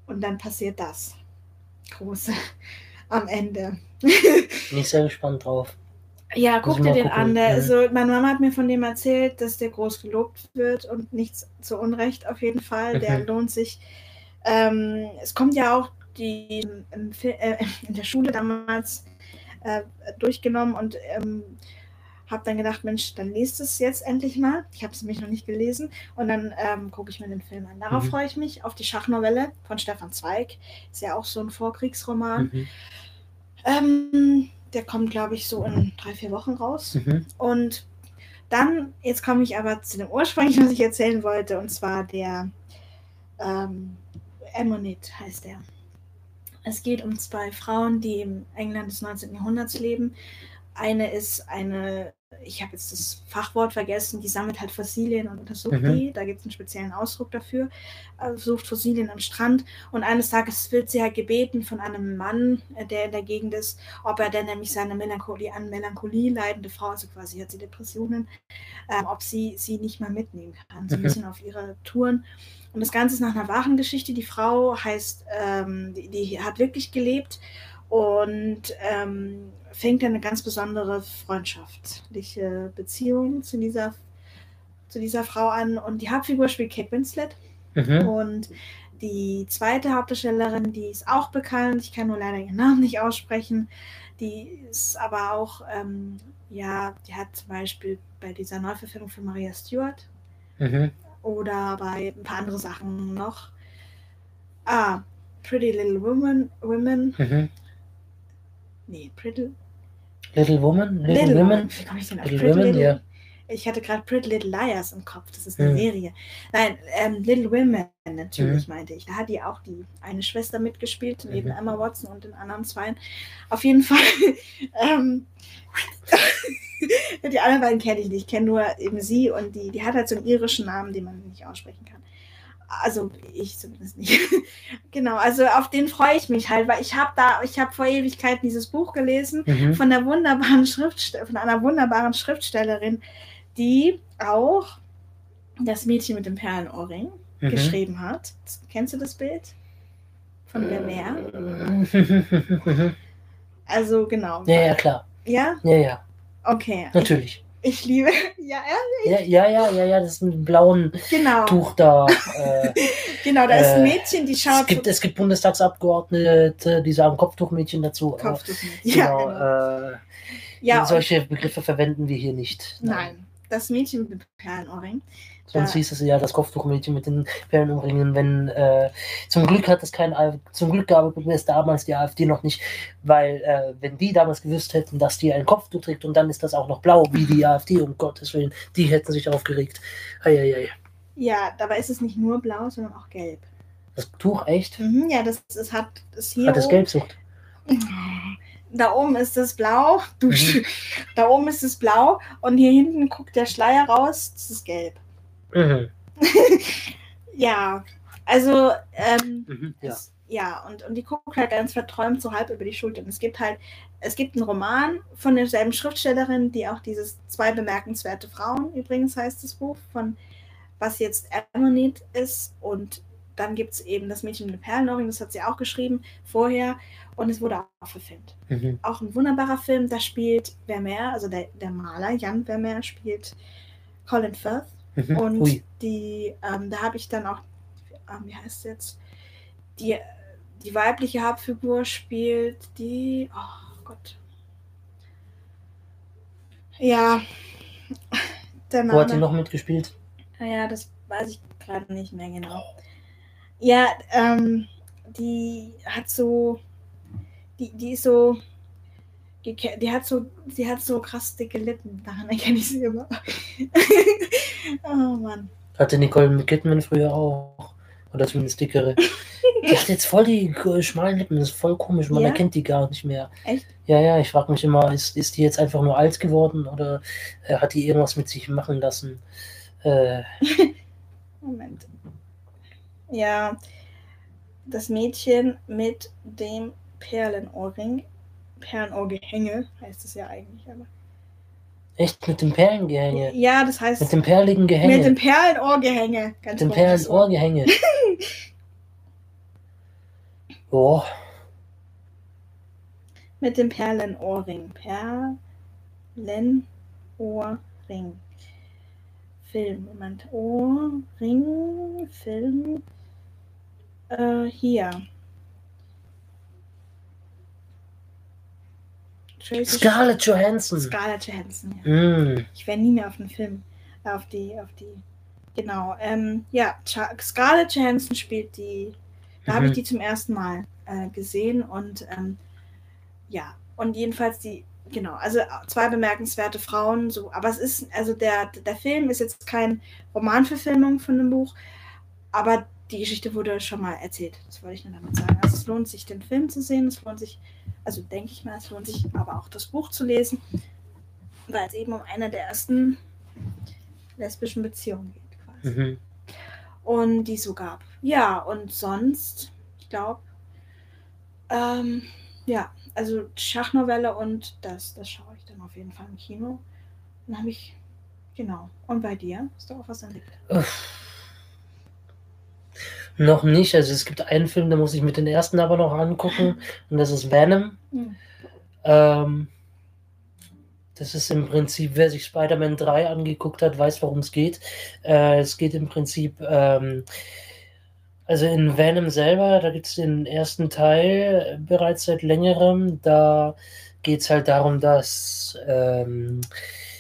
und dann passiert das. Große am Ende. Bin ich sehr gespannt drauf. Ja, guck dir den gucken, an. Der, also, meine Mama hat mir von dem erzählt, dass der groß gelobt wird und nichts zu Unrecht auf jeden Fall. Der Mhm. lohnt sich. Ähm, es kommt ja auch die im, Fi- äh, in der Schule damals äh, durchgenommen und ähm, habe dann gedacht, Mensch, dann liest es jetzt endlich mal. Ich habe es nämlich noch nicht gelesen und dann ähm, gucke ich mir den Film an. Darauf Mhm. freue ich mich, auf die Schachnovelle von Stefan Zweig. Ist ja auch so ein Vorkriegsroman. Mhm. Ähm, der kommt, glaube ich, so in drei, vier Wochen raus. Mhm. Und dann, jetzt komme ich aber zu dem ursprünglichen, was ich erzählen wollte, und zwar der ähm, Ammonit heißt er. Es geht um zwei Frauen, die im England des 19. Jahrhunderts leben. Eine ist eine, ich habe jetzt das Fachwort vergessen, die sammelt halt Fossilien und untersucht Mhm. die. Da gibt es einen speziellen Ausdruck dafür. Also sucht Fossilien am Strand und eines Tages wird sie halt gebeten von einem Mann, äh, der in der Gegend ist, ob er denn nämlich seine Melancholie, an Melancholie leidende Frau, also quasi hat sie Depressionen, ähm, ob sie sie nicht mal mitnehmen kann, so ein Mhm. bisschen auf ihre Touren. Und das Ganze ist nach einer wahren Geschichte. Die Frau heißt, ähm, die, die hat wirklich gelebt und ähm, fängt eine ganz besondere freundschaftliche Beziehung zu dieser, zu dieser Frau an. Und die Hauptfigur spielt Kate Winslet. Mhm. Und die zweite Hauptdarstellerin, die ist auch bekannt. Ich kann nur leider ihren Namen nicht aussprechen. Die ist aber auch, ähm, ja, die hat zum Beispiel bei dieser Neuverfilmung von Maria Stewart Mhm. oder bei ein paar andere Sachen noch. Ah, Pretty Little Woman, Women. Mhm. Nee, Pretty Little Woman? Little, Women? Wie komme ich denn auf Little Pretty Women, Little? ja. Ich hatte gerade Pretty Little Liars im Kopf. Das ist eine Hm. Serie. Nein, ähm, Little Women natürlich Mhm. meinte ich. Da hat die auch die eine Schwester mitgespielt, neben Mhm. Emma Watson und den anderen zweien. Auf jeden Fall. ähm, die anderen beiden kenne ich nicht. Ich kenne nur eben sie und die, die hat halt so einen irischen Namen, den man nicht aussprechen kann. Also ich zumindest nicht. genau, also auf den freue ich mich halt, weil ich habe da, ich habe vor Ewigkeiten dieses Buch gelesen Mhm. von der wunderbaren Schriftste von einer wunderbaren Schriftstellerin, die auch das Mädchen mit dem Perlenohrring Mhm. geschrieben hat. Kennst du das Bild? Von Vermeer? Mhm. Also genau. Ja, ja, klar. Ja? Ja, ja, Okay. natürlich. Ich liebe. Ja, ja, Ja, ja, ja, ja, ja, das ist ein blauen genau. Tuch da. Äh, Genau, da ist ein Äh, Mädchen, die es, schaut. gibt, es gibt Bundestagsabgeordnete, die sagen Kopftuchmädchen dazu. aber Kopftuch mit. Ja, Genau, genau. äh, ja solche Begriffe verwenden wir hier nicht. nein. Das Mädchen mit dem Perlenohrring. Sonst hieß es ja das Kopftuchmädchen mit den Perlenumringen, wenn äh, zum Glück hat es kein zum Glück gab es damals die AfD noch nicht, weil äh, wenn die damals gewusst hätten, dass die ein Kopftuch trägt und dann ist das auch noch blau wie die AfD, um Gottes Willen, die hätten sich aufgeregt. Eieiei. Ja, dabei ist es nicht nur blau, sondern auch gelb. Das Tuch echt? Mhm, ja, das, das hat das hier. Hat es oben- Gelbsucht? Da oben ist es blau. Du, Mhm. Da oben ist es blau und hier hinten guckt der Schleier raus. Das ist gelb. Mhm. Ja, also ähm, Mhm. Ja. es, ja und, und die guckt halt ganz verträumt so halb über die Schulter. Und es gibt halt, es gibt einen Roman von derselben Schriftstellerin, die auch dieses zwei bemerkenswerte Frauen übrigens heißt das Buch von was jetzt Ammonit ist und dann gibt es eben das Mädchen mit dem Perlenohrring, das hat sie auch geschrieben vorher und es wurde auch verfilmt. Mhm. auch ein wunderbarer Film. Da spielt Vermeer, also der, der Maler Jan Vermeer spielt Colin Firth. Mhm. Und Ui. die, ähm, da habe ich dann auch, ähm, wie heißt es jetzt? Die, die weibliche Hauptfigur spielt die, oh Gott. Ja, der Wo hat die Name. noch mitgespielt? Ja, das weiß ich gerade nicht mehr genau. Ja, ähm, die hat so, die, die ist so, die, hat so, die hat so krass dicke Lippen, daran erkenne ich sie immer. oh Mann. Hatte Nicole Kidman früher auch. Oder zumindest dickere. Die hat jetzt voll die schmalen Lippen, das ist voll komisch, man Ja? erkennt die gar nicht mehr. Echt? Ja, ja, ich frage mich immer, ist, ist die jetzt einfach nur alt geworden oder äh, hat die irgendwas mit sich machen lassen? Äh, Moment. Ja, das Mädchen mit dem Perlenohrring, Perlenohrgehänge heißt es ja eigentlich, aber. echt mit dem Perlengehänge. Ja, das heißt Mit dem perligen Gehänge. mit dem Perlenohrgehänge. Ganz Mit dem. Perlenohrgehänge. Boah, Mit dem Perlenohrring. Perlenohrring. Film. Moment. Ohrring. Film. Äh, hier. Tracy Scarlett Johansson. Scarlett Johansson, ja. Mm, Ich wäre nie mehr auf den Film, äh, auf die, auf die, genau. Ähm, ja, Scarlett Johansson spielt die, da habe ich Mhm. die zum ersten Mal äh, gesehen und ähm, ja, und jedenfalls die, genau, also zwei bemerkenswerte Frauen, so, aber es ist, also der, der Film ist jetzt kein Romanverfilmung von dem Buch, aber die Geschichte wurde schon mal erzählt, das wollte ich nur damit sagen. Also es lohnt sich, den Film zu sehen, es lohnt sich, also denke ich mal, es lohnt sich aber auch das Buch zu lesen weil es eben um eine der ersten lesbischen Beziehungen geht, quasi. mhm. Und die so gab. Ja, und sonst, ich glaube, ähm, ja, also Schachnovelle und das, das schaue ich dann auf jeden Fall im Kino. Dann habe ich, genau. Und bei dir? Hast du auch was entdeckt? Uff. Noch nicht. Also es gibt einen Film, da muss ich mit den ersten aber noch angucken. Und das ist Venom. Hm. Ähm, das ist im Prinzip, wer sich Spider-Man 3 angeguckt hat, weiß, worum es geht. Äh, es geht im Prinzip, ähm, Also in Venom selber, da gibt es den ersten Teil bereits seit längerem. Da geht es halt darum, dass ähm,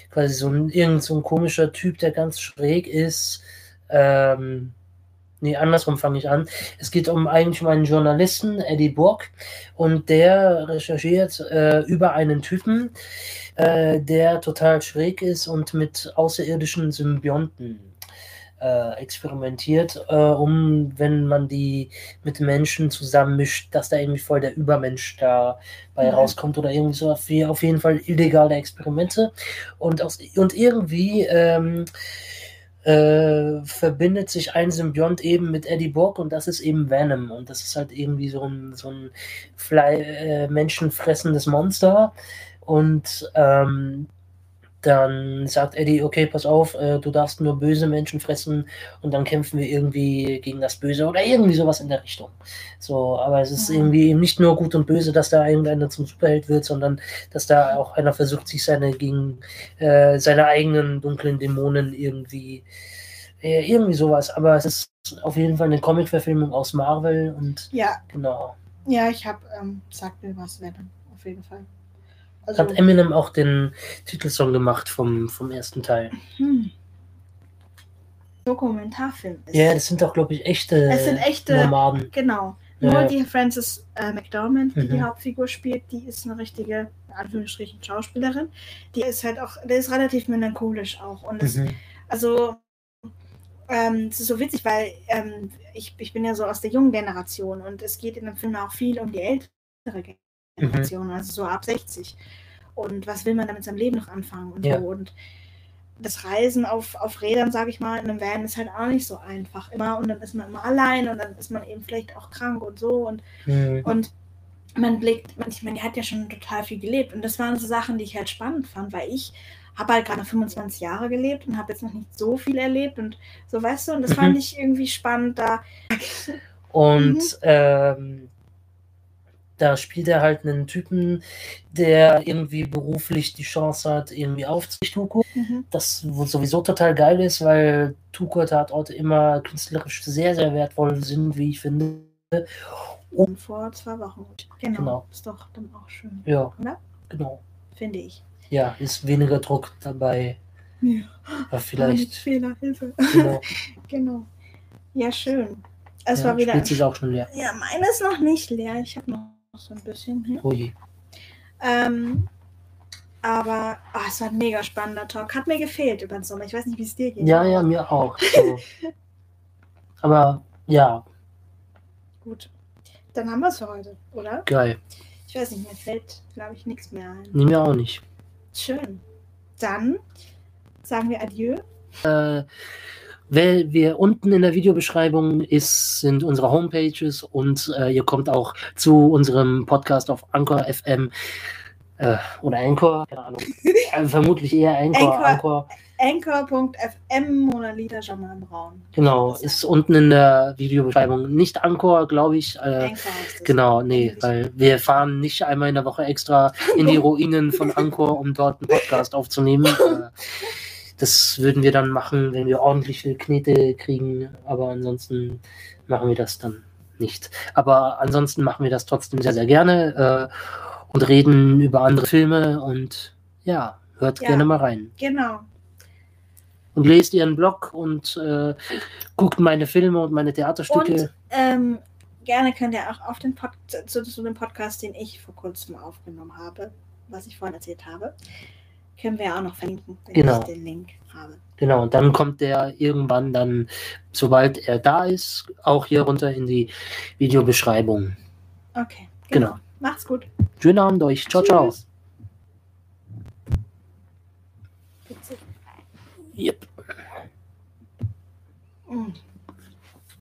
quasi so ein, irgend so ein komischer Typ, der ganz schräg ist, ähm, Nee, andersrum fange ich an. Es geht um eigentlich um einen Journalisten, Eddie Burke, und der recherchiert äh, über einen Typen, äh, der total schräg ist und mit außerirdischen Symbionten äh, experimentiert, äh, um, wenn man die mit Menschen zusammenmischt, dass da irgendwie voll der Übermensch dabei mhm. rauskommt oder irgendwie so. Auf jeden Fall illegale Experimente. Und, aus, und irgendwie ähm, äh, verbindet sich ein Symbiont eben mit Eddie Brock und das ist eben Venom. Und das ist halt irgendwie so ein, so ein Fly, äh, menschenfressendes Monster. Und ähm, dann sagt Eddie, okay, pass auf, äh, du darfst nur böse Menschen fressen und dann kämpfen wir irgendwie gegen das Böse oder irgendwie sowas in der Richtung. So, aber es ist mhm. irgendwie nicht nur gut und böse, dass da irgendeiner zum Superheld wird, sondern dass da auch einer versucht, sich seine gegen äh, seine eigenen dunklen Dämonen irgendwie äh, irgendwie sowas. Aber es ist auf jeden Fall eine Comic-Verfilmung aus Marvel und ja. genau. Ja, ich habe, ähm, sagt mir was, Venom, auf jeden Fall. Also, Hat Eminem auch den Titelsong gemacht vom, vom ersten Teil. Hm. Dokumentarfilm ist. Ja, das sind doch, glaube ich, echte, es sind echte Nomaden. Genau. Nur ja. die Frances äh, McDormand, die mhm. die Hauptfigur spielt, die ist eine richtige, in Anführungsstrichen, Schauspielerin. Die ist halt auch, der ist relativ melancholisch auch. Und das, mhm. also, ähm, es ist so witzig, weil ähm, ich, ich bin ja so aus der jungen Generation und es geht in dem Film auch viel um die ältere Generation. Generation, mhm. also so ab 60. Und was will man damit seinem Leben noch anfangen und ja. so. Und das Reisen auf, auf Rädern, sage ich mal, in einem Van ist halt auch nicht so einfach immer. Und dann ist man immer allein und dann ist man eben vielleicht auch krank und so. Und, mhm. und man blickt, man, ich meine, die hat ja schon total viel gelebt. Und das waren so Sachen, die ich halt spannend fand, weil ich habe halt gerade 25 Jahre gelebt und habe jetzt noch nicht so viel erlebt und so, weißt du, und das mhm. fand ich irgendwie spannend da. Und mhm. ähm, da spielt er halt einen Typen, der irgendwie beruflich die Chance hat, irgendwie aufzuziehen, Tuko. Mhm. Das sowieso total geil ist, weil Tuko-Tatorte immer künstlerisch sehr, sehr wertvoll sind, wie ich finde. Und vor zwei Wochen. Genau. genau. Ist doch dann auch schön. Ja. Oder? Genau. Finde ich. Ja, ist weniger Druck dabei. Ja. Aber vielleicht. Fehler, Hilfe. Genau. genau. Ja, schön. Es ja, war wieder. Spielt sich auch schon leer. Ja, meine ist noch nicht leer. Ich habe noch noch so ein bisschen. Hm? Oh je. Ähm, aber oh, es war ein mega spannender Talk. Hat mir gefehlt über den Sommer. Ich weiß nicht, wie es dir geht. Ja, ja, mir auch. So. aber ja. Gut. Dann haben wir es für heute, oder? Geil. Ich weiß nicht, mir fällt, glaube ich, nichts mehr ein. Nee, mir auch nicht. Schön. Dann sagen wir Adieu. Äh, Wer wir unten in der Videobeschreibung ist, sind unsere Homepages und äh, ihr kommt auch zu unserem Podcast auf Anchor FM äh, oder Anchor, keine Ahnung. äh, vermutlich eher Anchor. Anchor. Anchor.fm Monalita Jamal Braun. Genau, ist unten in der Videobeschreibung. Nicht Anchor, glaube ich. Äh, genau, nee, weil wir fahren nicht einmal in der Woche extra in die Ruinen von Anchor, um dort einen Podcast aufzunehmen. Das würden wir dann machen, wenn wir ordentlich viel Knete kriegen, aber ansonsten machen wir das dann nicht. Aber ansonsten machen wir das trotzdem sehr, sehr gerne äh, und reden über andere Filme und ja, hört ja, gerne mal rein. Genau. Und lest ihren Blog und äh, guckt meine Filme und meine Theaterstücke. Und ähm, gerne könnt ihr auch auf den Pod zu, zu dem Podcast, den ich vor kurzem aufgenommen habe, was ich vorhin erzählt habe, können wir auch noch verlinken, wenn genau. ich den Link habe. Genau, und dann kommt der irgendwann dann, sobald er da ist, auch hier runter in die Videobeschreibung. Okay. Genau. genau. Macht's gut. Schönen Abend euch. Ciao, Tschüss. ciao. Yep. Mm.